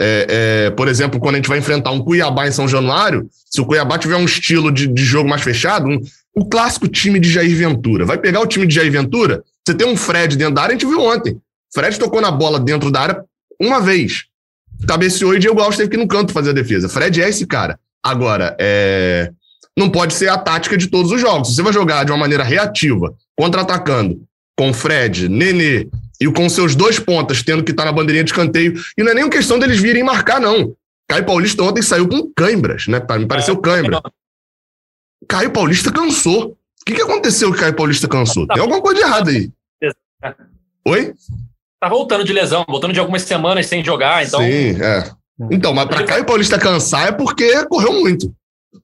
É, é, por exemplo, quando a gente vai enfrentar um Cuiabá em São Januário, se o Cuiabá tiver um estilo de, de jogo mais fechado, um, o clássico time de Jair Ventura. Vai pegar o time de Jair Ventura? Você tem um Fred dentro da área, a gente viu ontem. Fred tocou na bola dentro da área uma vez. Cabeceou e Diego Alves teve que ir no canto fazer a defesa. Fred é esse cara. Agora, é... não pode ser a tática de todos os jogos. Se você vai jogar de uma maneira reativa, contra-atacando, com Fred, Nenê e com seus dois pontas tendo que estar na bandeirinha de escanteio. E não é nem questão deles virem marcar, não. Caio Paulista ontem saiu com cãibras, né? Me pareceu cãibra. Caio Paulista cansou. O que, que aconteceu que Caio Paulista cansou? Tem alguma coisa de errada aí. Oi? Tá voltando de lesão, voltando de algumas semanas sem jogar, então. Sim, é. Então, mas para Caio Paulista cansar é porque correu muito.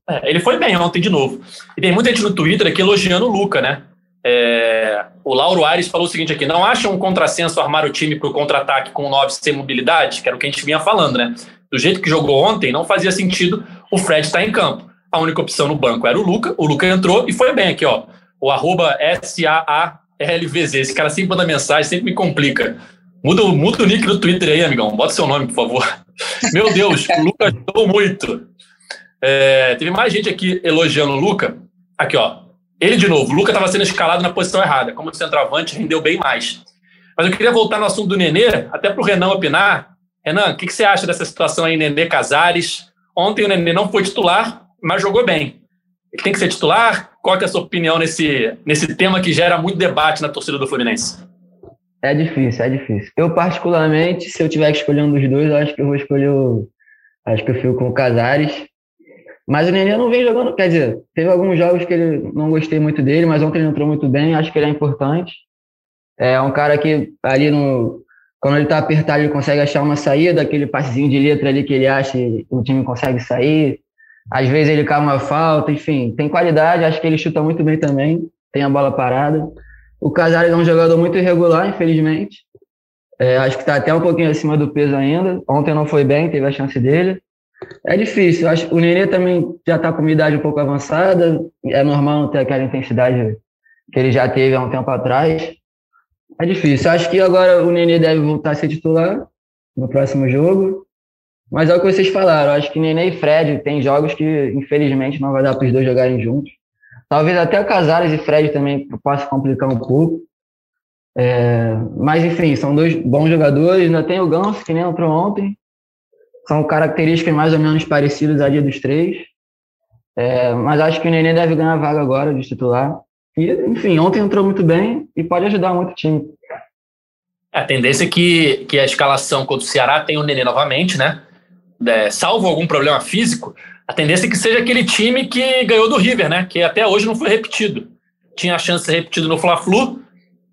É, ele foi bem ontem de novo. E tem muita gente no Twitter aqui elogiando o Luca, né? É, o Lauro Aires falou o seguinte aqui: não acha um contrassenso armar o time para o contra-ataque com o 9 sem mobilidade? Que era o que a gente vinha falando, né? Do jeito que jogou ontem, não fazia sentido o Fred estar tá em campo. A única opção no banco era o Luca, o Luca entrou e foi bem aqui, ó. O arroba SAALVZ. Esse cara sempre manda mensagem, sempre me complica. Muda, muda o nick do Twitter aí, amigão. Bota seu nome, por favor. Meu Deus, o Luca ajudou muito. É, teve mais gente aqui elogiando o Luca. Aqui, ó. Ele de novo, o Luca estava sendo escalado na posição errada. Como centroavante, rendeu bem mais. Mas eu queria voltar no assunto do Nenê, até para o Renan opinar. Renan, o que, que, você acha dessa situação aí, Nenê Casares? Ontem o Nenê não foi titular, mas jogou bem. Ele tem que ser titular? Qual é a sua opinião nesse, nesse tema que gera muito debate na torcida do Fluminense? É difícil, é difícil. Eu, particularmente, se eu tiver que escolher um dos dois, eu acho que eu vou escolher o. Acho que eu fico com o Casares. Mas o Nenê não vem jogando, quer dizer, teve alguns jogos que ele não gostei muito dele, mas ontem ele entrou muito bem, acho que ele é importante. É um cara que ali no quando ele tá apertado, ele consegue achar uma saída, aquele passezinho de letra ali que ele acha e o time consegue sair. Às vezes ele cai uma falta, enfim, tem qualidade, acho que ele chuta muito bem também, tem a bola parada. O Casares é um jogador muito irregular, infelizmente. É, acho que está até um pouquinho acima do peso ainda. Ontem não foi bem, teve a chance dele. É difícil. Acho o Nenê também já está com uma idade um pouco avançada. É normal não ter aquela intensidade que ele já teve há um tempo atrás. É difícil. Acho que agora o Nenê deve voltar a ser titular no próximo jogo. Mas é o que vocês falaram. Acho que Nenê e Fred tem jogos que, infelizmente, não vai dar para os dois jogarem juntos. Talvez até o Casares e Fred também possa complicar um pouco. É, mas, enfim, são dois bons jogadores. Ainda tem o Ganso, que nem entrou ontem. São características mais ou menos parecidas ali dos três. É, mas acho que o Nenê deve ganhar a vaga agora de titular. E, enfim, ontem entrou muito bem e pode ajudar muito o time. É, a tendência é que, que a escalação contra o Ceará tem o Nenê novamente, né? É, salvo algum problema físico, a tendência é que seja aquele time que ganhou do River, né? Que até hoje não foi repetido. Tinha a chance de ser repetido no Fla-Flu,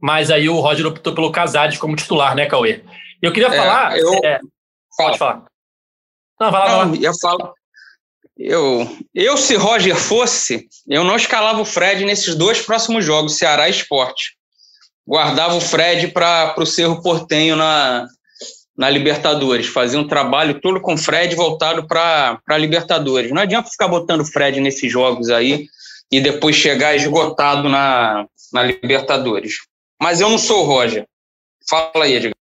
mas aí o Roger optou pelo Casares como titular, né, Cauê? E eu queria é, falar. Eu... É, pode falar. Não, vai lá, não, vai lá. Eu falo. Eu, eu, se Roger fosse, eu não escalava o Fred nesses dois próximos jogos, Ceará e Esporte. Guardava o Fred para o Cerro Portenho na, na Libertadores. Fazia um trabalho todo com o Fred voltado para a Libertadores. Não adianta ficar botando o Fred nesses jogos aí e depois chegar esgotado na, na Libertadores. Mas eu não sou o Roger. Fala aí, Edgar.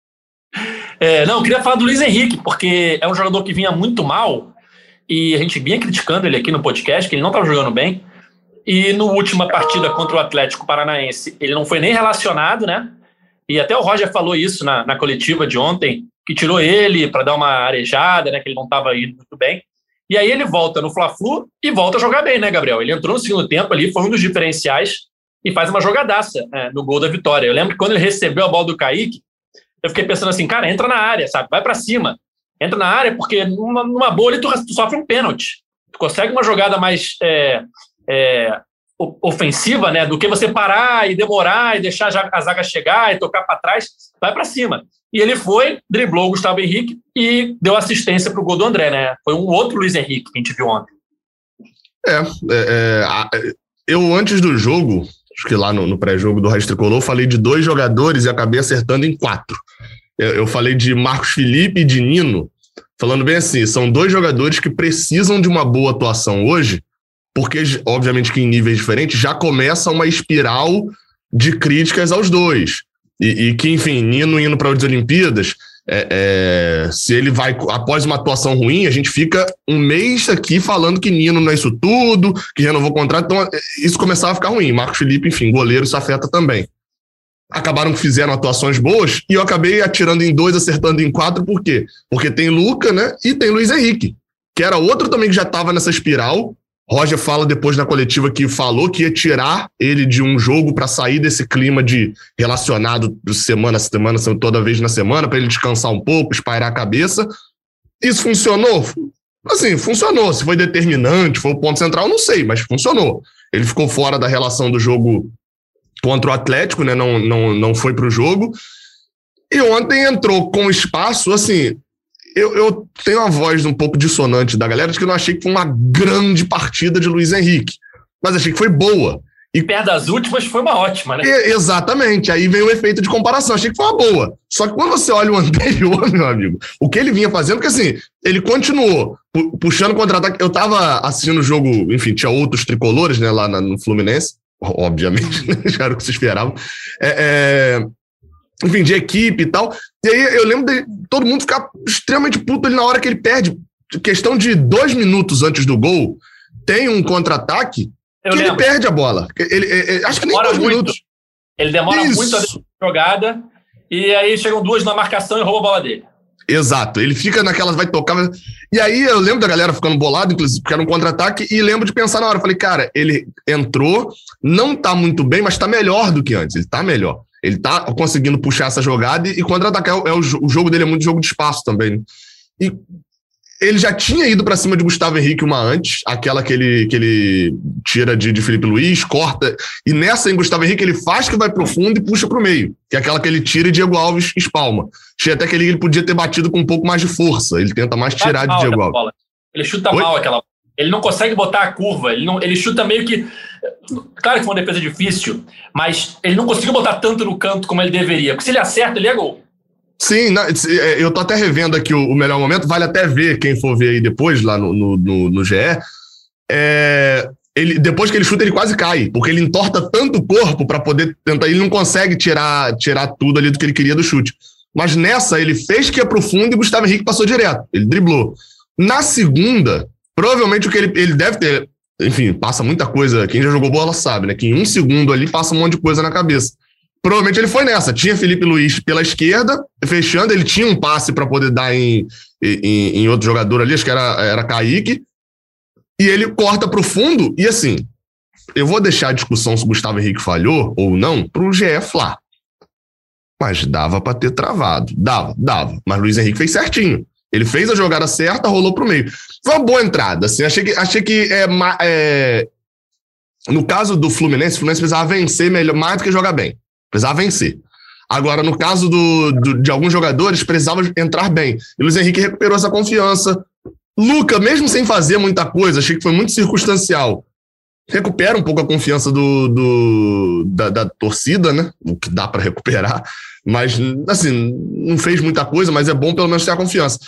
É, não, eu queria falar do Luiz Henrique, porque é um jogador que vinha muito mal e a gente vinha criticando ele aqui no podcast, que ele não estava jogando bem. E no última partida contra o Atlético Paranaense, ele não foi nem relacionado, né? E até o Roger falou isso na, na coletiva de ontem, que tirou ele para dar uma arejada, né? Que ele não estava indo muito bem. E aí ele volta no Fla-Flu e volta a jogar bem, né, Gabriel? Ele entrou no segundo tempo ali, foi um dos diferenciais e faz uma jogadaça né, no gol da vitória. Eu lembro que quando ele recebeu a bola do Kaique, eu fiquei pensando assim, cara, entra na área, sabe? Vai para cima. Entra na área, porque numa, numa ali tu, tu, sofre um pênalti. Tu consegue uma jogada mais é, é, ofensiva, né? Do que você parar e demorar e deixar a zaga chegar e tocar para trás, vai para cima. E ele foi, driblou o Gustavo Henrique e deu assistência para o gol do André, né? Foi um outro Luiz Henrique que a gente viu ontem. É, é, é eu antes do jogo, acho que lá no, no pré-jogo do Raiz Tricolor, falei de dois jogadores e acabei acertando em quatro. Eu, eu falei de Marcos Felipe e de Nino, falando bem assim, são dois jogadores que precisam de uma boa atuação hoje, porque, obviamente, que em níveis diferentes já começa uma espiral de críticas aos dois. E, e que, enfim, Nino indo para as Olimpíadas, é, é, se ele vai, após uma atuação ruim, a gente fica um mês aqui falando que Nino não é isso tudo, que renovou o contrato, então é, isso começava a ficar ruim. Marcos Felipe, enfim, goleiro, isso afeta também. Acabaram que fizeram atuações boas e eu acabei atirando em dois, acertando em quatro, por quê? Porque tem Luca, né? E tem Luiz Henrique, que era outro também que já estava nessa espiral, Roger fala depois na coletiva que falou que ia tirar ele de um jogo para sair desse clima de relacionado semana a semana, toda vez na semana, para ele descansar um pouco, espairar a cabeça. Isso funcionou? Assim, funcionou. Se foi determinante, foi o ponto central, não sei, mas funcionou. Ele ficou fora da relação do jogo contra o Atlético, né? Não, não, não foi para o jogo. E ontem entrou com espaço, assim, eu, eu tenho uma voz um pouco dissonante da galera de que eu não achei que foi uma grande partida de Luiz Henrique, mas achei que foi boa. E perto das últimas foi uma ótima, né? E, exatamente. Aí vem o efeito de comparação. Achei que foi uma boa. Só que quando você olha o anterior, meu amigo, o que ele vinha fazendo, porque assim, ele continuou puxando contra-ataque. Eu tava assistindo o jogo, enfim, tinha outros tricolores, né, lá no Fluminense, obviamente, né? já era o que se esperava. É, é, enfim, de equipe e tal. E aí eu lembro de todo mundo ficar extremamente puto ali na hora que ele perde. Questão de dois minutos antes do gol, tem um contra-ataque que lembro. ele perde a bola. Ele, ele, ele acho que nem dois muito. minutos. Ele demora Isso. muito a jogada e aí chegam duas na marcação e rouba a bola dele. Exato, ele fica naquelas, vai tocar. E aí eu lembro da galera ficando bolado, inclusive, porque era um contra-ataque, e lembro de pensar na hora. Falei, cara, ele entrou, não tá muito bem, mas tá melhor do que antes. Ele tá melhor. Ele tá conseguindo puxar essa jogada e, e contra-atacar. É, é o, o, jogo dele é muito jogo de espaço também. Né? E ele já tinha ido para cima de Gustavo Henrique uma antes, aquela que ele, que ele tira de, de Felipe Luiz, corta. E nessa em Gustavo Henrique ele faz que vai pro fundo e puxa pro meio. Que é aquela que ele tira e Diego Alves espalma. Achei até que ele, ele podia ter batido com um pouco mais de força. Ele tenta mais tirar de Diego Alves. Ele chuta Oi? mal aquela ele não consegue botar a curva, ele, não, ele chuta meio que. Claro que foi uma defesa difícil, mas ele não conseguiu botar tanto no canto como ele deveria. Porque se ele acerta, ele é gol. Sim, é, eu tô até revendo aqui o, o, melhor momento, vale até ver, quem for ver aí depois, lá no, no, no, no GE. É, ele, depois que ele chuta, ele quase cai, porque ele entorta tanto o corpo para poder tentar. Ele não consegue tirar, tirar tudo ali do que ele queria do chute. Mas nessa, ele fez que ia pro fundo e Gustavo Henrique passou direto. Ele driblou. Na segunda, Provavelmente o que ele, ele deve ter. Enfim, passa muita coisa. Quem já jogou bola sabe, né? Que em um segundo ali passa um monte de coisa na cabeça. Provavelmente ele foi nessa. Tinha Felipe Luiz pela esquerda, fechando. Ele tinha um passe para poder dar em, em, em, outro jogador ali, acho que era, era Kaique. E ele corta para o fundo. E assim, eu vou deixar a discussão se o Gustavo Henrique falhou ou não para o GE. Mas dava para ter travado. Dava, dava. Mas Luiz Henrique fez certinho. Ele fez a jogada certa, rolou para o meio. Foi uma boa entrada. Assim, achei que, achei que é, é, no caso do Fluminense, o Fluminense precisava vencer melhor, mais do que jogar bem. Precisava vencer. Agora, no caso do, do, de alguns jogadores, precisava entrar bem. E Luiz Henrique recuperou essa confiança. Luca, mesmo sem fazer muita coisa, achei que foi muito circunstancial. Recupera um pouco a confiança do, do da, da torcida, né? O que dá para recuperar. Mas, assim, não fez muita coisa, mas é bom pelo menos ter a confiança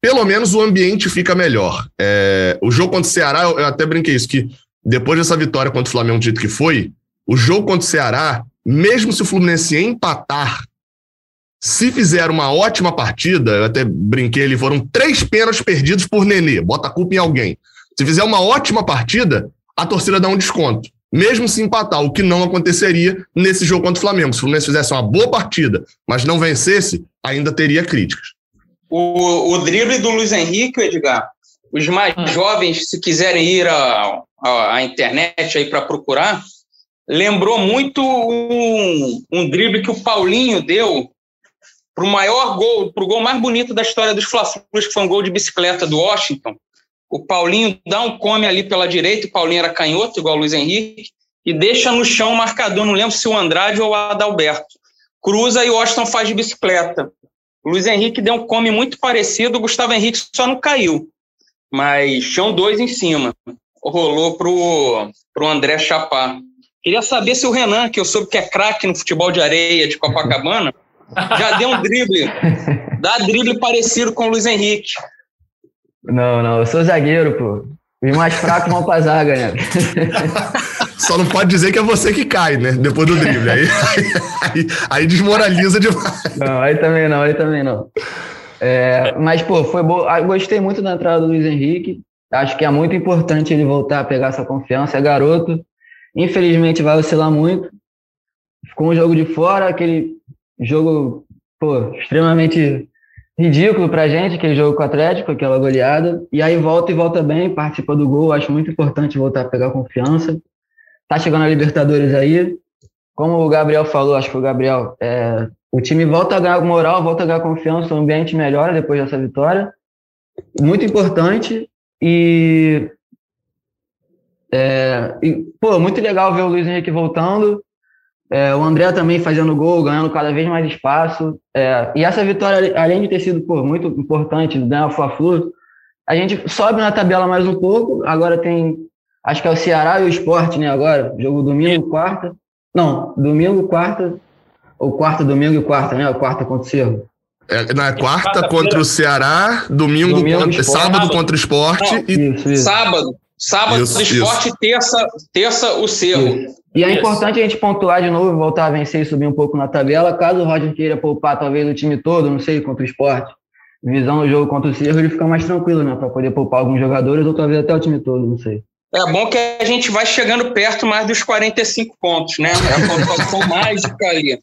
pelo menos o ambiente fica melhor. É, o jogo contra o Ceará, eu, eu, até brinquei isso, que depois dessa vitória contra o Flamengo, do jeito que foi, o jogo contra o Ceará, mesmo se o Fluminense empatar, se fizer uma ótima partida, eu até brinquei ali, foram três pênaltis perdidos por Nenê, bota a culpa em alguém. Se fizer uma ótima partida, a torcida dá um desconto. Mesmo se empatar, o que não aconteceria nesse jogo contra o Flamengo. Se o Fluminense fizesse uma boa partida, mas não vencesse, ainda teria críticas. O, o drible do Luiz Henrique, Edgar, os mais hum. jovens, se quiserem ir à, internet aí para procurar, lembrou muito um, um drible que o Paulinho deu para o maior gol, para o gol mais bonito da história dos Fla-Flus, que foi um gol de bicicleta do Washington. O Paulinho dá um come ali pela direita, o Paulinho era canhoto, igual o Luiz Henrique, e deixa no chão o marcador, não lembro se o Andrade ou o Adalberto. Cruza e o Washington faz de bicicleta. O Luiz Henrique deu um come muito parecido, o Gustavo Henrique só não caiu. Mas chão dois em cima. Rolou pro, pro André chapar. Queria saber se o Renan, que eu soube que é craque no futebol de areia de Copacabana, já deu um drible. Dá drible parecido com o Luiz Henrique. Não, não, eu sou zagueiro, pô. Vim mais fraco mal pra zaga, né? Só não pode dizer que é você que cai, né? Depois do drible. Aí, aí, aí desmoraliza demais. Não, aí também não, aí também não. É, mas, pô, foi bom. Ah, gostei muito da entrada do Luiz Henrique. Acho que é muito importante ele voltar a pegar essa confiança. É garoto. Infelizmente vai oscilar muito. Ficou um jogo de fora, aquele jogo, pô, extremamente ridículo pra gente, aquele jogo com o Atlético, aquela goleada. E aí volta e volta bem, participa do gol. Acho muito importante voltar a pegar confiança. Tá chegando a Libertadores aí. Como o Gabriel falou, acho que o Gabriel, é, o time volta a ganhar moral, volta a ganhar confiança, o ambiente melhora depois dessa vitória. Muito importante. E, é, e pô, muito legal ver o Luiz Henrique voltando. É, o André também fazendo gol, ganhando cada vez mais espaço. É, e essa vitória, além de ter sido pô, muito importante, ganhar o Fla-Flu, a gente sobe na tabela mais um pouco. Agora tem, acho que é o Ceará e o Sport, né? Agora, jogo domingo, quarta. Não, domingo, quarta. Ou quarta, domingo e quarta, né? O quarta contra o Cerro. É, na quarta contra o Ceará, domingo, domingo contra, sábado contra o esporte Não, e. Isso, isso. Sábado. Sábado isso, o esporte, terça, terça o Cerro. Isso. E é importante a gente pontuar de novo, voltar a vencer e subir um pouco na tabela. Caso o Roger queira poupar talvez o time todo, não sei, contra o esporte, visão do jogo contra o Cerro, ele fica mais tranquilo, né? Para poder poupar alguns jogadores ou talvez até o time todo, não sei. É bom que a gente vai chegando perto mais dos 45 pontos, né? É a pontuação mágica ali.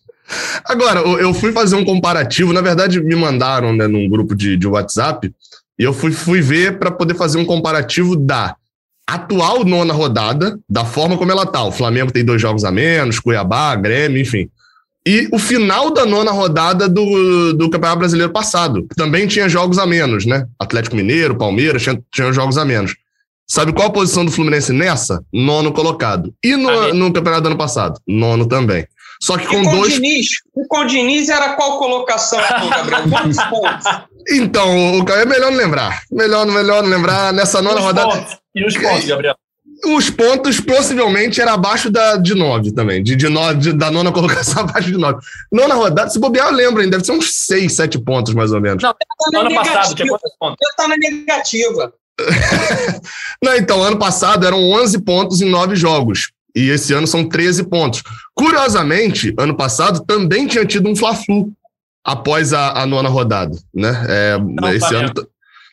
Agora, eu fui fazer um comparativo, na verdade, me mandaram né, num grupo de, de WhatsApp, e eu fui, fui ver para poder fazer um comparativo da atual nona rodada, da forma como ela tá. O Flamengo tem dois jogos a menos, Cuiabá, Grêmio, enfim. E o final da nona rodada do, do Campeonato Brasileiro passado, que também tinha jogos a menos, né? Atlético Mineiro, Palmeiras, tinha, tinha jogos a menos. Sabe qual a posição do Fluminense nessa? Nono colocado. E no, no campeonato do ano passado? Nono também. Só que com, com dois. O Diniz, com o Diniz era qual colocação, Gabriel? Quantos pontos? Então, o é melhor não lembrar. Melhor, melhor não lembrar. Nessa nona rodada. Pontos. E os pontos, Gabriel? Os pontos possivelmente era abaixo da, de nove também. De, de, nove, de da nona colocação abaixo de nove. Nona rodada, se bobear, eu lembro, hein, deve ser uns seis, sete pontos mais ou menos. Não, tá ano passado tinha quantos pontos? Já tá na negativa. Não, então, ano passado eram 11 pontos em nove jogos. E esse ano são 13 pontos. Curiosamente, ano passado também tinha tido um Fla-Flu após a, a, nona rodada, né? É, Não, esse tá ano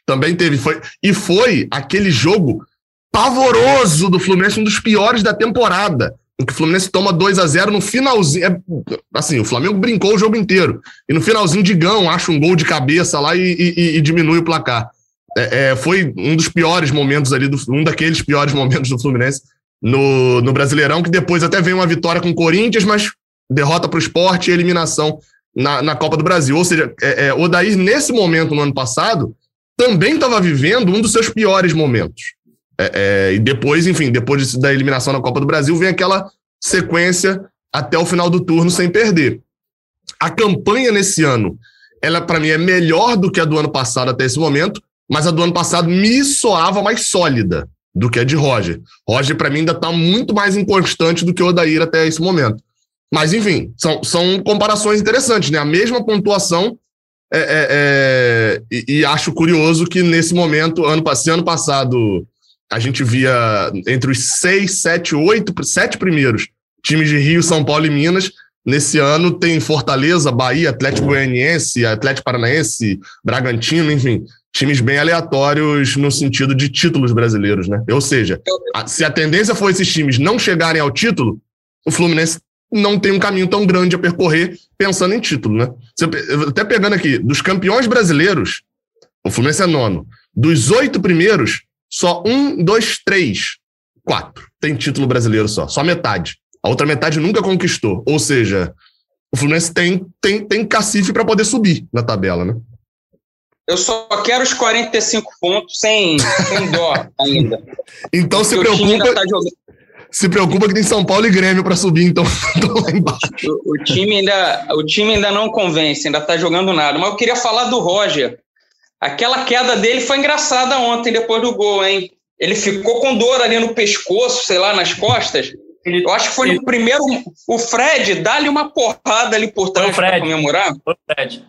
também teve. Foi, e foi aquele jogo pavoroso do Fluminense, um dos piores da temporada. Em que o Fluminense toma 2 a 0 no finalzinho. É, assim, o Flamengo brincou o jogo inteiro. E no finalzinho, Digão acha um gol de cabeça lá e, e, e diminui o placar. É, é, foi um dos piores momentos ali, do, um daqueles piores momentos do Fluminense no, no Brasileirão, que depois até vem uma vitória com o Corinthians, mas derrota para o esporte e eliminação na, na Copa do Brasil. Ou seja, é, é, nesse momento, no ano passado, também estava vivendo um dos seus piores momentos. É, é, e depois, enfim, depois da eliminação na Copa do Brasil, vem aquela sequência até o final do turno sem perder. A campanha nesse ano, ela para mim é melhor do que a do ano passado até esse momento, mas a do ano passado me soava mais sólida do que a de Roger. Roger, para mim, ainda está muito mais inconstante do que o Odair até esse momento. Mas, enfim, são, são comparações interessantes, né? A mesma pontuação, é, é, é, e, e, acho curioso que nesse momento, ano, se ano passado, a gente via entre os seis, sete, oito, sete primeiros times de Rio, São Paulo e Minas. Nesse ano tem Fortaleza, Bahia, Atlético Goianiense, Atlético Paranaense, Bragantino, enfim times bem aleatórios no sentido de títulos brasileiros, né? Ou seja, se a tendência for esses times não chegarem ao título, o Fluminense não tem um caminho tão grande a percorrer pensando em título, né? Até pegando aqui, dos campeões brasileiros, o Fluminense é nono. Dos oito primeiros, só um, dois, três, quatro tem título brasileiro só, só metade. A outra metade nunca conquistou. Ou seja, o Fluminense tem, tem, tem cacife para poder subir na tabela, né? Eu só quero os 45 pontos sem, sem dó ainda. então se preocupa. Tá se preocupa que tem São Paulo e Grêmio para subir, então lá embaixo. O, o, time ainda, o time ainda não convence, ainda está jogando nada. Mas eu queria falar do Roger. Aquela queda dele foi engraçada ontem, depois do gol, hein? Ele ficou com dor ali no pescoço, sei lá, nas costas. Eu acho que foi ele, o primeiro. O Fred dá-lhe uma porrada ali por trás para comemorar. O Fred.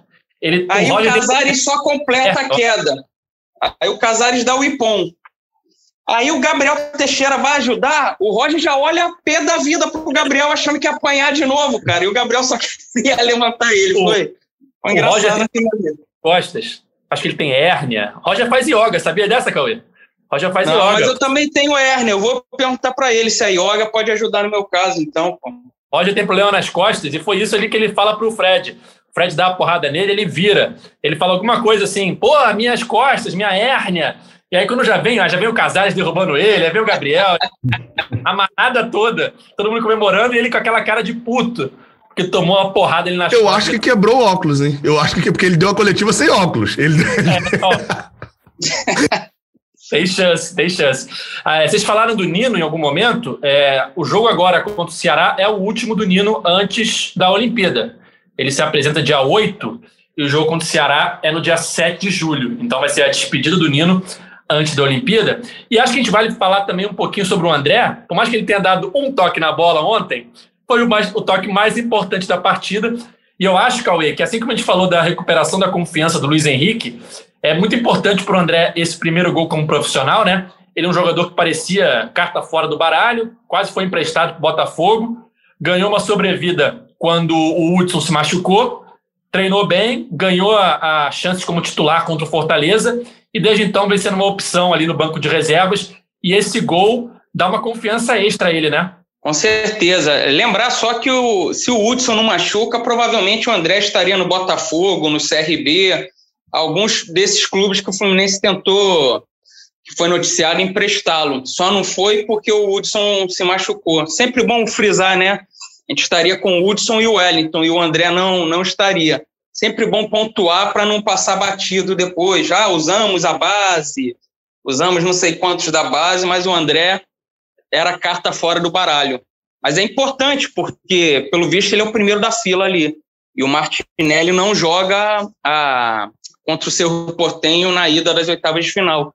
Ele, Aí o, o Casares só completa é, a queda. Aí o Casares dá o ipom. Aí o Gabriel Teixeira vai ajudar, o Roger já olha pé da vida pro Gabriel achando que ia apanhar de novo, cara. E o Gabriel só queria levantar ele. O, foi, foi engraçado. Roger tem costas. Acho que ele tem hérnia. Roger faz yoga, sabia dessa, Cauê? Roger faz Não, yoga. Mas eu também tenho hérnia. Eu vou perguntar para ele se a yoga pode ajudar no meu caso, então. Pô. Roger tem problema nas costas e foi isso ali que ele fala pro Fred. O Fred dá uma porrada nele, ele vira. Ele fala alguma coisa assim, pô, minhas costas, minha hérnia. E aí, quando já vem, já vem o Casares derrubando ele, aí vem o Gabriel, a manada toda, todo mundo comemorando e ele com aquela cara de puto, porque tomou uma porrada ali na Eu acho que quebrou o óculos, hein? Eu acho que porque ele deu a coletiva sem óculos. Ele... É, tem chance, tem chance. Ah, vocês falaram do Nino em algum momento. É, o jogo agora contra o Ceará é o último do Nino antes da Olimpíada. Ele se apresenta dia 8 e o jogo contra o Ceará é no dia 7 de julho. Então vai ser a despedida do Nino antes da Olimpíada. E acho que a gente vale falar também um pouquinho sobre o André, por mais que ele tenha dado um toque na bola ontem, foi o, mais, o toque mais importante da partida. E eu acho, Cauê, que assim como a gente falou da recuperação da confiança do Luiz Henrique, é muito importante para o André esse primeiro gol como profissional, né? Ele é um jogador que parecia carta fora do baralho, quase foi emprestado para o Botafogo, ganhou uma sobrevida quando o Hudson se machucou, treinou bem, ganhou a, a chance como titular contra o Fortaleza e desde então vem sendo uma opção ali no banco de reservas. E esse gol dá uma confiança extra a ele, né? Com certeza. Lembrar só que o, se o Hudson não machuca, provavelmente o André estaria no Botafogo, no CRB, alguns desses clubes que o Fluminense tentou, que foi noticiado, emprestá-lo. Só não foi porque o Hudson se machucou. Sempre bom frisar, né? A gente estaria com o Hudson e o Wellington, e o André não, não estaria sempre bom pontuar para não passar batido depois. Já usamos a base, usamos não sei quantos da base, mas o André era carta fora do baralho. Mas é importante, porque, pelo visto, ele é o primeiro da fila ali. E o Martinelli não joga a, contra o seu Portenho na ida das oitavas de final.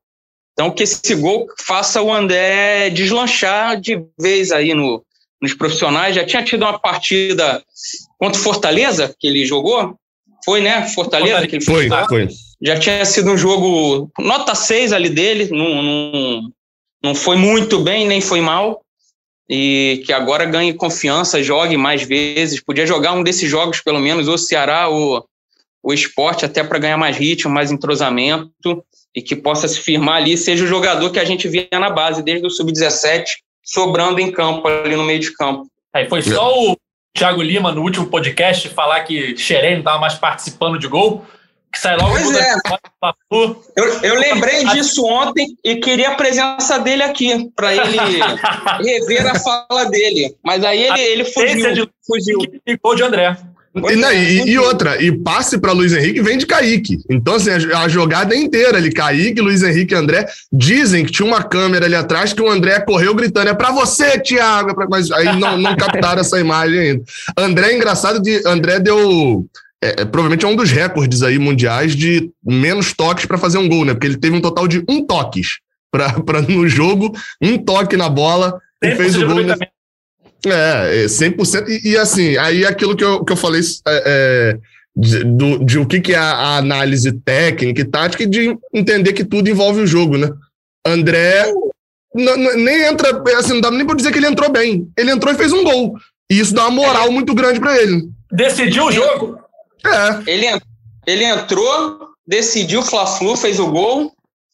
Então, que esse gol faça o André deslanchar de vez aí no, nos profissionais. Já tinha tido uma partida contra o Fortaleza, que ele jogou, foi, né? Fortaleza que ele foi. Foi, foi. Já tinha sido um jogo nota 6 ali dele, não, não, não foi muito bem, nem foi mal. E que agora ganhe confiança, jogue mais vezes. Podia jogar um desses jogos, pelo menos, ou Ceará ou o esporte, até para ganhar mais ritmo, mais entrosamento, e que possa se firmar ali, seja o jogador que a gente via na base, desde o sub-17, sobrando em campo, ali no meio de campo. Aí foi só o Thiago Lima, no último podcast, falar que Xerém não estava mais participando de gol, que sai logo pois é. eu, eu lembrei disso ontem e queria a presença dele aqui, para ele rever a fala dele. Mas aí ele, ele fugiu. De, fugiu. Gol de André. E, não, e, e, outra, e passe para Luiz Henrique vem de Kaique. Então, assim, a, a, jogada é inteira ali, Kaique, Luiz Henrique e André. Dizem que tinha uma câmera ali atrás que o André correu gritando: é para você, Thiago. É. Mas aí não, não captaram essa imagem ainda. André, engraçado, de, André deu. É, é, provavelmente é um dos recordes aí mundiais de menos toques para fazer um gol, né? Porque ele teve um total de um toques pra, pra, no jogo, um toque na bola e fez o gol. É, 100%. É, e, e assim, aí aquilo que eu, que eu falei é, é, de, do, de o que, que é a, análise técnica e tática e de entender que tudo envolve o jogo, né? André nem entra, assim, não dá nem pra dizer que ele entrou bem. Ele entrou e fez um gol. E isso dá uma moral muito grande para ele. Decidiu o jogo? É. Ele, ele entrou, decidiu o Fla-Flu, fez o gol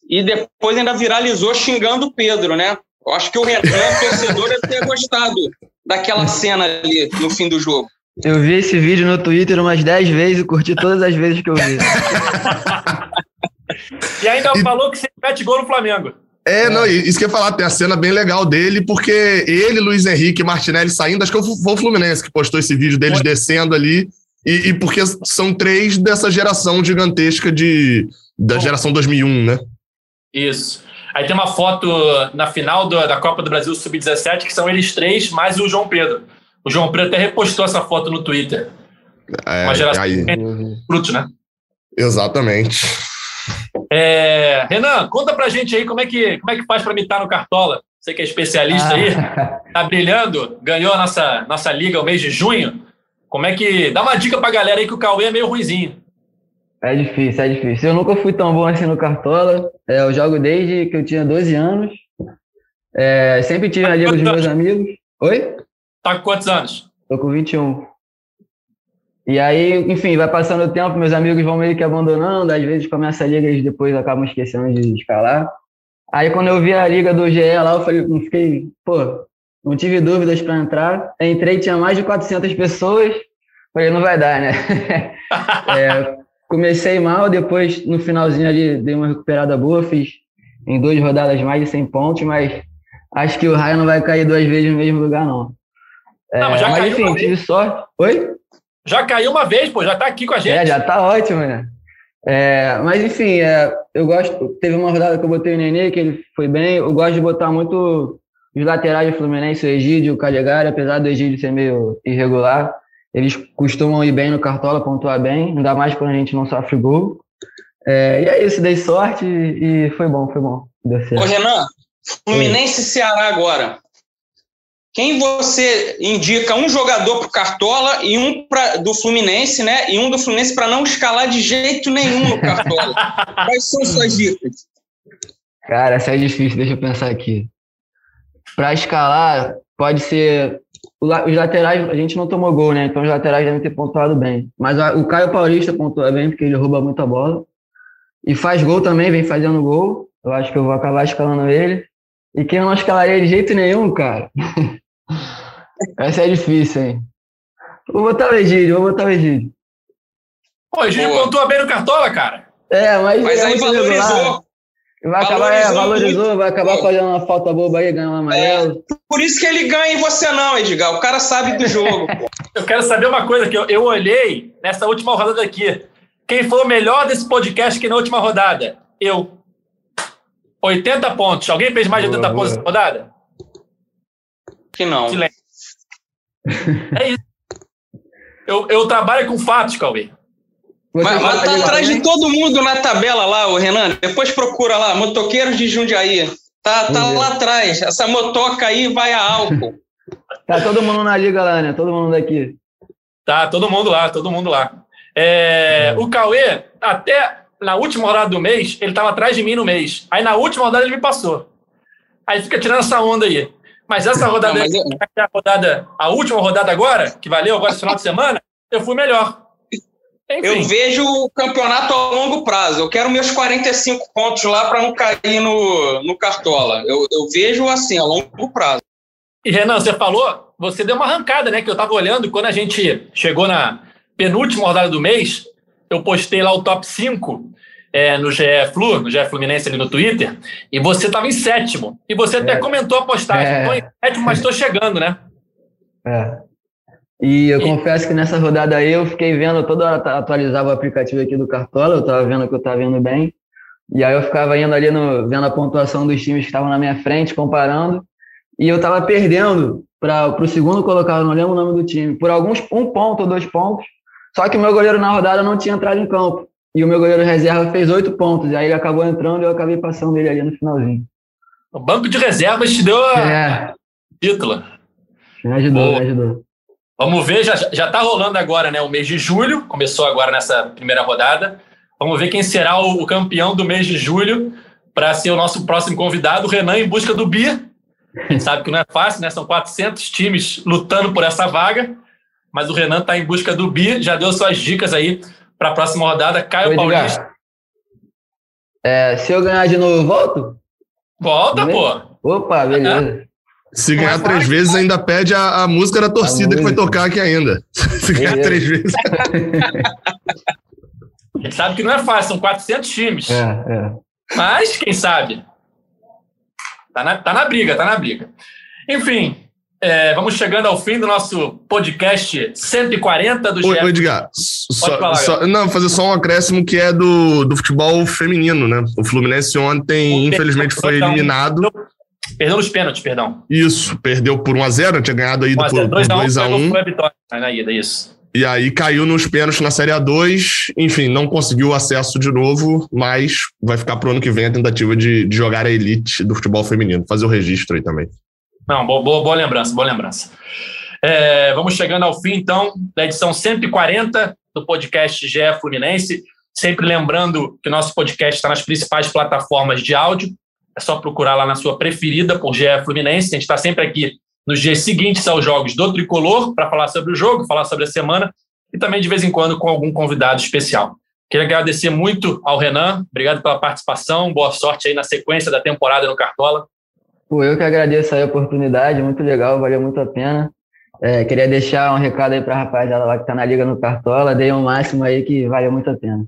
e depois ainda viralizou xingando o Pedro, né? Eu acho que o Renan, torcedor, deve ter gostado daquela cena ali no fim do jogo. Eu vi esse vídeo no Twitter umas 10 vezes e curti todas as vezes que eu vi. e ainda e... falou que você mete gol no Flamengo. É, não, isso que eu ia falar, tem a cena bem legal dele, porque ele, Luiz Henrique e Martinelli saindo, acho que foi o Fluminense que postou esse vídeo deles descendo ali, e, e, porque são três dessa geração gigantesca de, da geração 2001, né? Isso. Aí tem uma foto na final do, da Copa do Brasil Sub-17, que são eles três, mais o João Pedro. O João Pedro até repostou essa foto no Twitter. É, uma geração aí. fruto, né? Exatamente. É, Renan, conta pra gente aí como é que, como é que faz para mitar no Cartola. Você que é especialista ah. aí, tá brilhando, ganhou a nossa, nossa liga o mês de junho. Como é que. Dá uma dica pra galera aí que o Cauê é meio ruizinho. É difícil, é difícil. Eu nunca fui tão bom assim no Cartola. É, eu jogo desde que eu tinha 12 anos. É, sempre tive tá na liga dos meus amigos. Oi? Tá com quantos anos? Tô com 21. E aí, enfim, vai passando o tempo, meus amigos vão meio que abandonando, às vezes começa a liga e depois acabam esquecendo de escalar. Aí quando eu vi a liga do GE lá, eu falei, fiquei, pô, não tive dúvidas para entrar. Entrei, tinha mais de 400 pessoas. Falei, não vai dar, né? é, comecei mal, depois no finalzinho ali dei uma recuperada boa, fiz em duas rodadas mais de 100 pontos, mas acho que o raio não vai cair duas vezes no mesmo lugar, não. É, não mas, mas enfim, tive sorte. Oi? Já caiu uma vez, pô, já tá aqui com a gente. É, já tá ótimo, né? É, mas enfim, é, eu gosto. Teve uma rodada que eu botei o Nenê, que ele foi bem. Eu gosto de botar muito os laterais do Fluminense, o Egídio, o Calegari, apesar do Egídio ser meio irregular, eles costumam ir bem no Cartola, pontuar bem, ainda mais quando a gente não sofre gol. É, e é isso, dei sorte e foi bom, foi bom. Deu certo. Ô, Renan, Fluminense e Ceará agora. Quem você indica um jogador para o Cartola e um pra, do Fluminense, né? E um do Fluminense para não escalar de jeito nenhum no Cartola. Quais são suas dicas? Cara, essa é difícil, deixa eu pensar aqui. Para escalar, pode ser. Os laterais, a gente não tomou gol, né? Então os laterais devem ter pontuado bem. Mas o Caio Paulista pontua bem, porque ele rouba muita bola. E faz gol também, vem fazendo gol. Eu acho que eu vou acabar escalando ele. E quem não escalaria de jeito nenhum, cara? Essa é difícil, hein? Vou botar o Egídio, vou botar o Egídio. Pô, o Egídio pontua bem no Cartola, cara. É, mas. Mas é aí valorizou. Vai acabar, é, valorizou, é, vai acabar fazendo uma falta boba aí, ganhando um amarelo. É, por isso que ele ganha e você não, Edgar. O cara sabe do jogo. eu quero saber uma coisa que eu, eu olhei nessa última rodada aqui. Quem foi o melhor desse podcast que na última rodada? Eu. 80 pontos. Alguém fez mais de 80 boa, pontos boa. nessa rodada? Que não. É isso. Eu, eu trabalho com fatos, Cauê. Mas, mas tá atrás de todo mundo na tabela lá, o Renan. Depois procura lá, motoqueiros de Jundiaí. Tá, tá lá atrás. Essa motoca aí vai a álcool. tá todo mundo na liga lá, né? Todo mundo daqui. Tá, todo mundo lá, todo mundo lá. É, é. O Cauê, até na última rodada do mês, ele tava atrás de mim no mês. Aí na última rodada ele me passou. Aí fica tirando essa onda aí. Mas essa rodada, Não, mas eu... a rodada, a última rodada agora, que valeu agora esse final de semana, eu fui melhor. Enfim. Eu vejo o campeonato a longo prazo. Eu quero meus 45 pontos lá para não cair no, no Cartola. Eu, eu vejo assim, a longo prazo. E Renan, você falou, você deu uma arrancada, né? Que eu estava olhando quando a gente chegou na penúltima rodada do mês, eu postei lá o top 5 é, no GE Flu, no GE Fluminense ali no Twitter, e você estava em sétimo. E você até é. comentou a postagem. Estou é. em sétimo, mas estou chegando, né? É. E eu confesso que nessa rodada aí eu fiquei vendo, toda hora atualizava o aplicativo aqui do Cartola, eu estava vendo que eu estava indo bem. E aí eu ficava indo ali no, vendo a pontuação dos times que estavam na minha frente, comparando. E eu estava perdendo para o segundo colocado, não lembro o nome do time, por alguns um ponto ou dois pontos. Só que o meu goleiro na rodada não tinha entrado em campo. E o meu goleiro reserva fez oito pontos. E aí ele acabou entrando e eu acabei passando ele ali no finalzinho. O banco de reservas te deu a é. título. Me ajudou, me ajudou. Vamos ver, já, já tá rolando agora, né? O mês de julho, começou agora nessa primeira rodada. Vamos ver quem será o, o campeão do mês de julho para ser o nosso próximo convidado, o Renan, em busca do Bia. A gente sabe que não é fácil, né? São 400 times lutando por essa vaga, mas o Renan está em busca do Bia, já deu suas dicas aí para a próxima rodada. Caio Oi, Paulista. É, se eu ganhar de novo, volto? Volta, pô. Opa, beleza. Se ganhar três vezes, ainda pede a, a música da torcida que vai tocar aqui ainda. Se ganhar três vezes. A gente sabe que não é fácil, são 400 times. É, é. Mas, quem sabe? Tá na, tá na briga, tá na briga. Enfim, é, vamos chegando ao fim do nosso podcast 140 do Oi, Edgar, só, falar, só, não, fazer só um acréscimo que é do, do futebol feminino, né? O Fluminense ontem, o infelizmente, foi eliminado. Perdeu nos pênaltis, perdão. Isso, perdeu por 1x0, tinha ganhado aí por 2x1. Foi a vitória na ida, isso. E aí caiu nos pênaltis na Série A2, enfim, não conseguiu acesso de novo, mas vai ficar pro ano que vem a tentativa de, de jogar a elite do futebol feminino, fazer o registro aí também. Não, boa, boa, boa lembrança, boa lembrança. É, vamos chegando ao fim, então, da edição 140 do podcast GE Fluminense. Sempre lembrando que nosso podcast está nas principais plataformas de áudio. É só procurar lá na sua preferida por GE Fluminense. A gente está sempre aqui nos dias seguintes aos jogos do Tricolor para falar sobre o jogo, falar sobre a semana e também de vez em quando com algum convidado especial. Queria agradecer muito ao Renan, obrigado pela participação, boa sorte aí na sequência da temporada no Cartola. Eu que agradeço a oportunidade, muito legal, valeu muito a pena. É, queria deixar um recado aí para a rapaziada lá que está na Liga no Cartola, dei o um máximo aí que valeu muito a pena.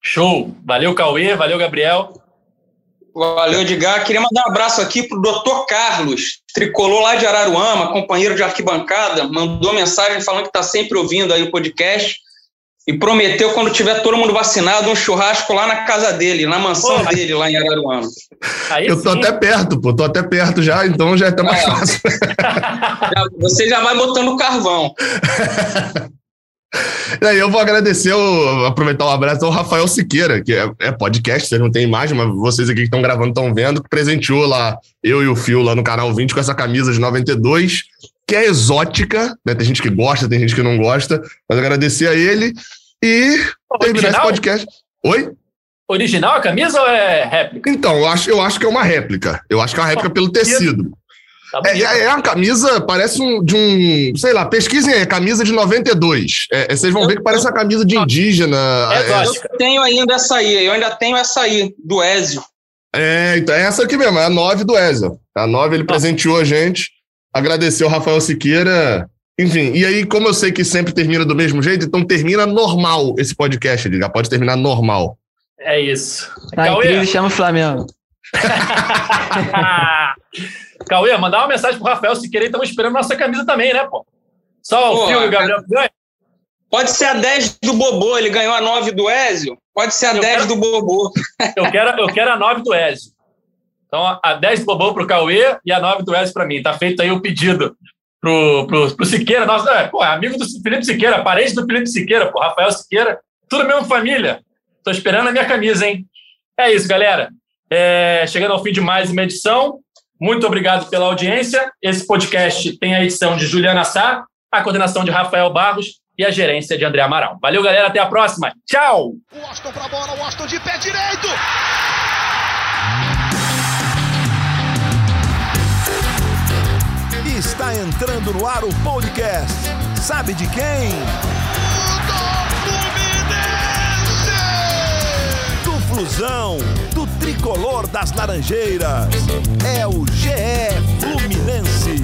Show! Valeu, Cauê, valeu, Gabriel. Valeu, Edgar. Queria mandar um abraço aqui para o doutor Carlos, tricolor lá de Araruama, companheiro de arquibancada, mandou mensagem falando que está sempre ouvindo aí o podcast e prometeu, quando tiver todo mundo vacinado, um churrasco lá na casa dele, na mansão dele, lá em Araruama. Aí eu tô sim. até perto, pô, tô até perto já, então já é até mais é. fácil. Você já vai botando carvão. E aí eu vou agradecer, o, aproveitar o abraço ao Rafael Siqueira, que é, é podcast, vocês não tem imagem, mas vocês aqui que estão gravando estão vendo, que presenteou lá, eu e o Fio lá no canal 20 com essa camisa de 92, que é exótica, né? Tem gente que gosta, tem gente que não gosta, mas agradecer a ele e terminar esse podcast. Oi? Original a camisa ou é réplica? Então, eu acho, eu acho que é uma réplica. Eu acho que é uma réplica pelo tecido. Tá é, é, uma camisa, parece um, de um. Sei lá, pesquisem aí, camisa de 92. É, é, vocês vão ver que parece uma camisa de indígena. É, é eu tenho ainda essa aí, eu ainda tenho essa aí, do Ezio. É, então é essa aqui mesmo, é a 9 do Ezio. A 9 ele presenteou a gente. Agradecer ao Rafael Siqueira. Enfim, e aí, como eu sei que sempre termina do mesmo jeito, então termina normal esse podcast, ele já pode terminar normal. É isso. Tá Cauê. incrível, chama o Flamengo. Cauê, mandar uma mensagem pro Rafael se querer, estamos esperando nossa camisa também, né, pô? Só o Fio e o Gabriel ganha. Pode ser a 10 do Bobô, ele ganhou a 9 do Ezio. Pode ser a eu 10 quero, do Bobô. Eu quero, eu quero a 9 do Ezio. Então, a 10 do Bobô pro Cauê e a 9 do Ezio para mim. Tá feito aí o pedido pro, pro, pro Siqueira. Nossa, é, pô, amigo do Felipe Siqueira, parente do Felipe Siqueira, pô, Rafael Siqueira. Tudo mesmo família. Tô esperando a minha camisa, hein? É isso, galera. É, chegando ao fim de mais uma edição. Muito obrigado pela audiência. Esse podcast tem a edição de Juliana Sá, a coordenação de Rafael Barros e a gerência de André Amaral. Valeu, galera. Até a próxima. Tchau! O Austin pra bola, o Austin de pé direito! Está entrando no ar o podcast. Sabe de quem? Do Flusão tricolor das Laranjeiras. É o GE Fluminense.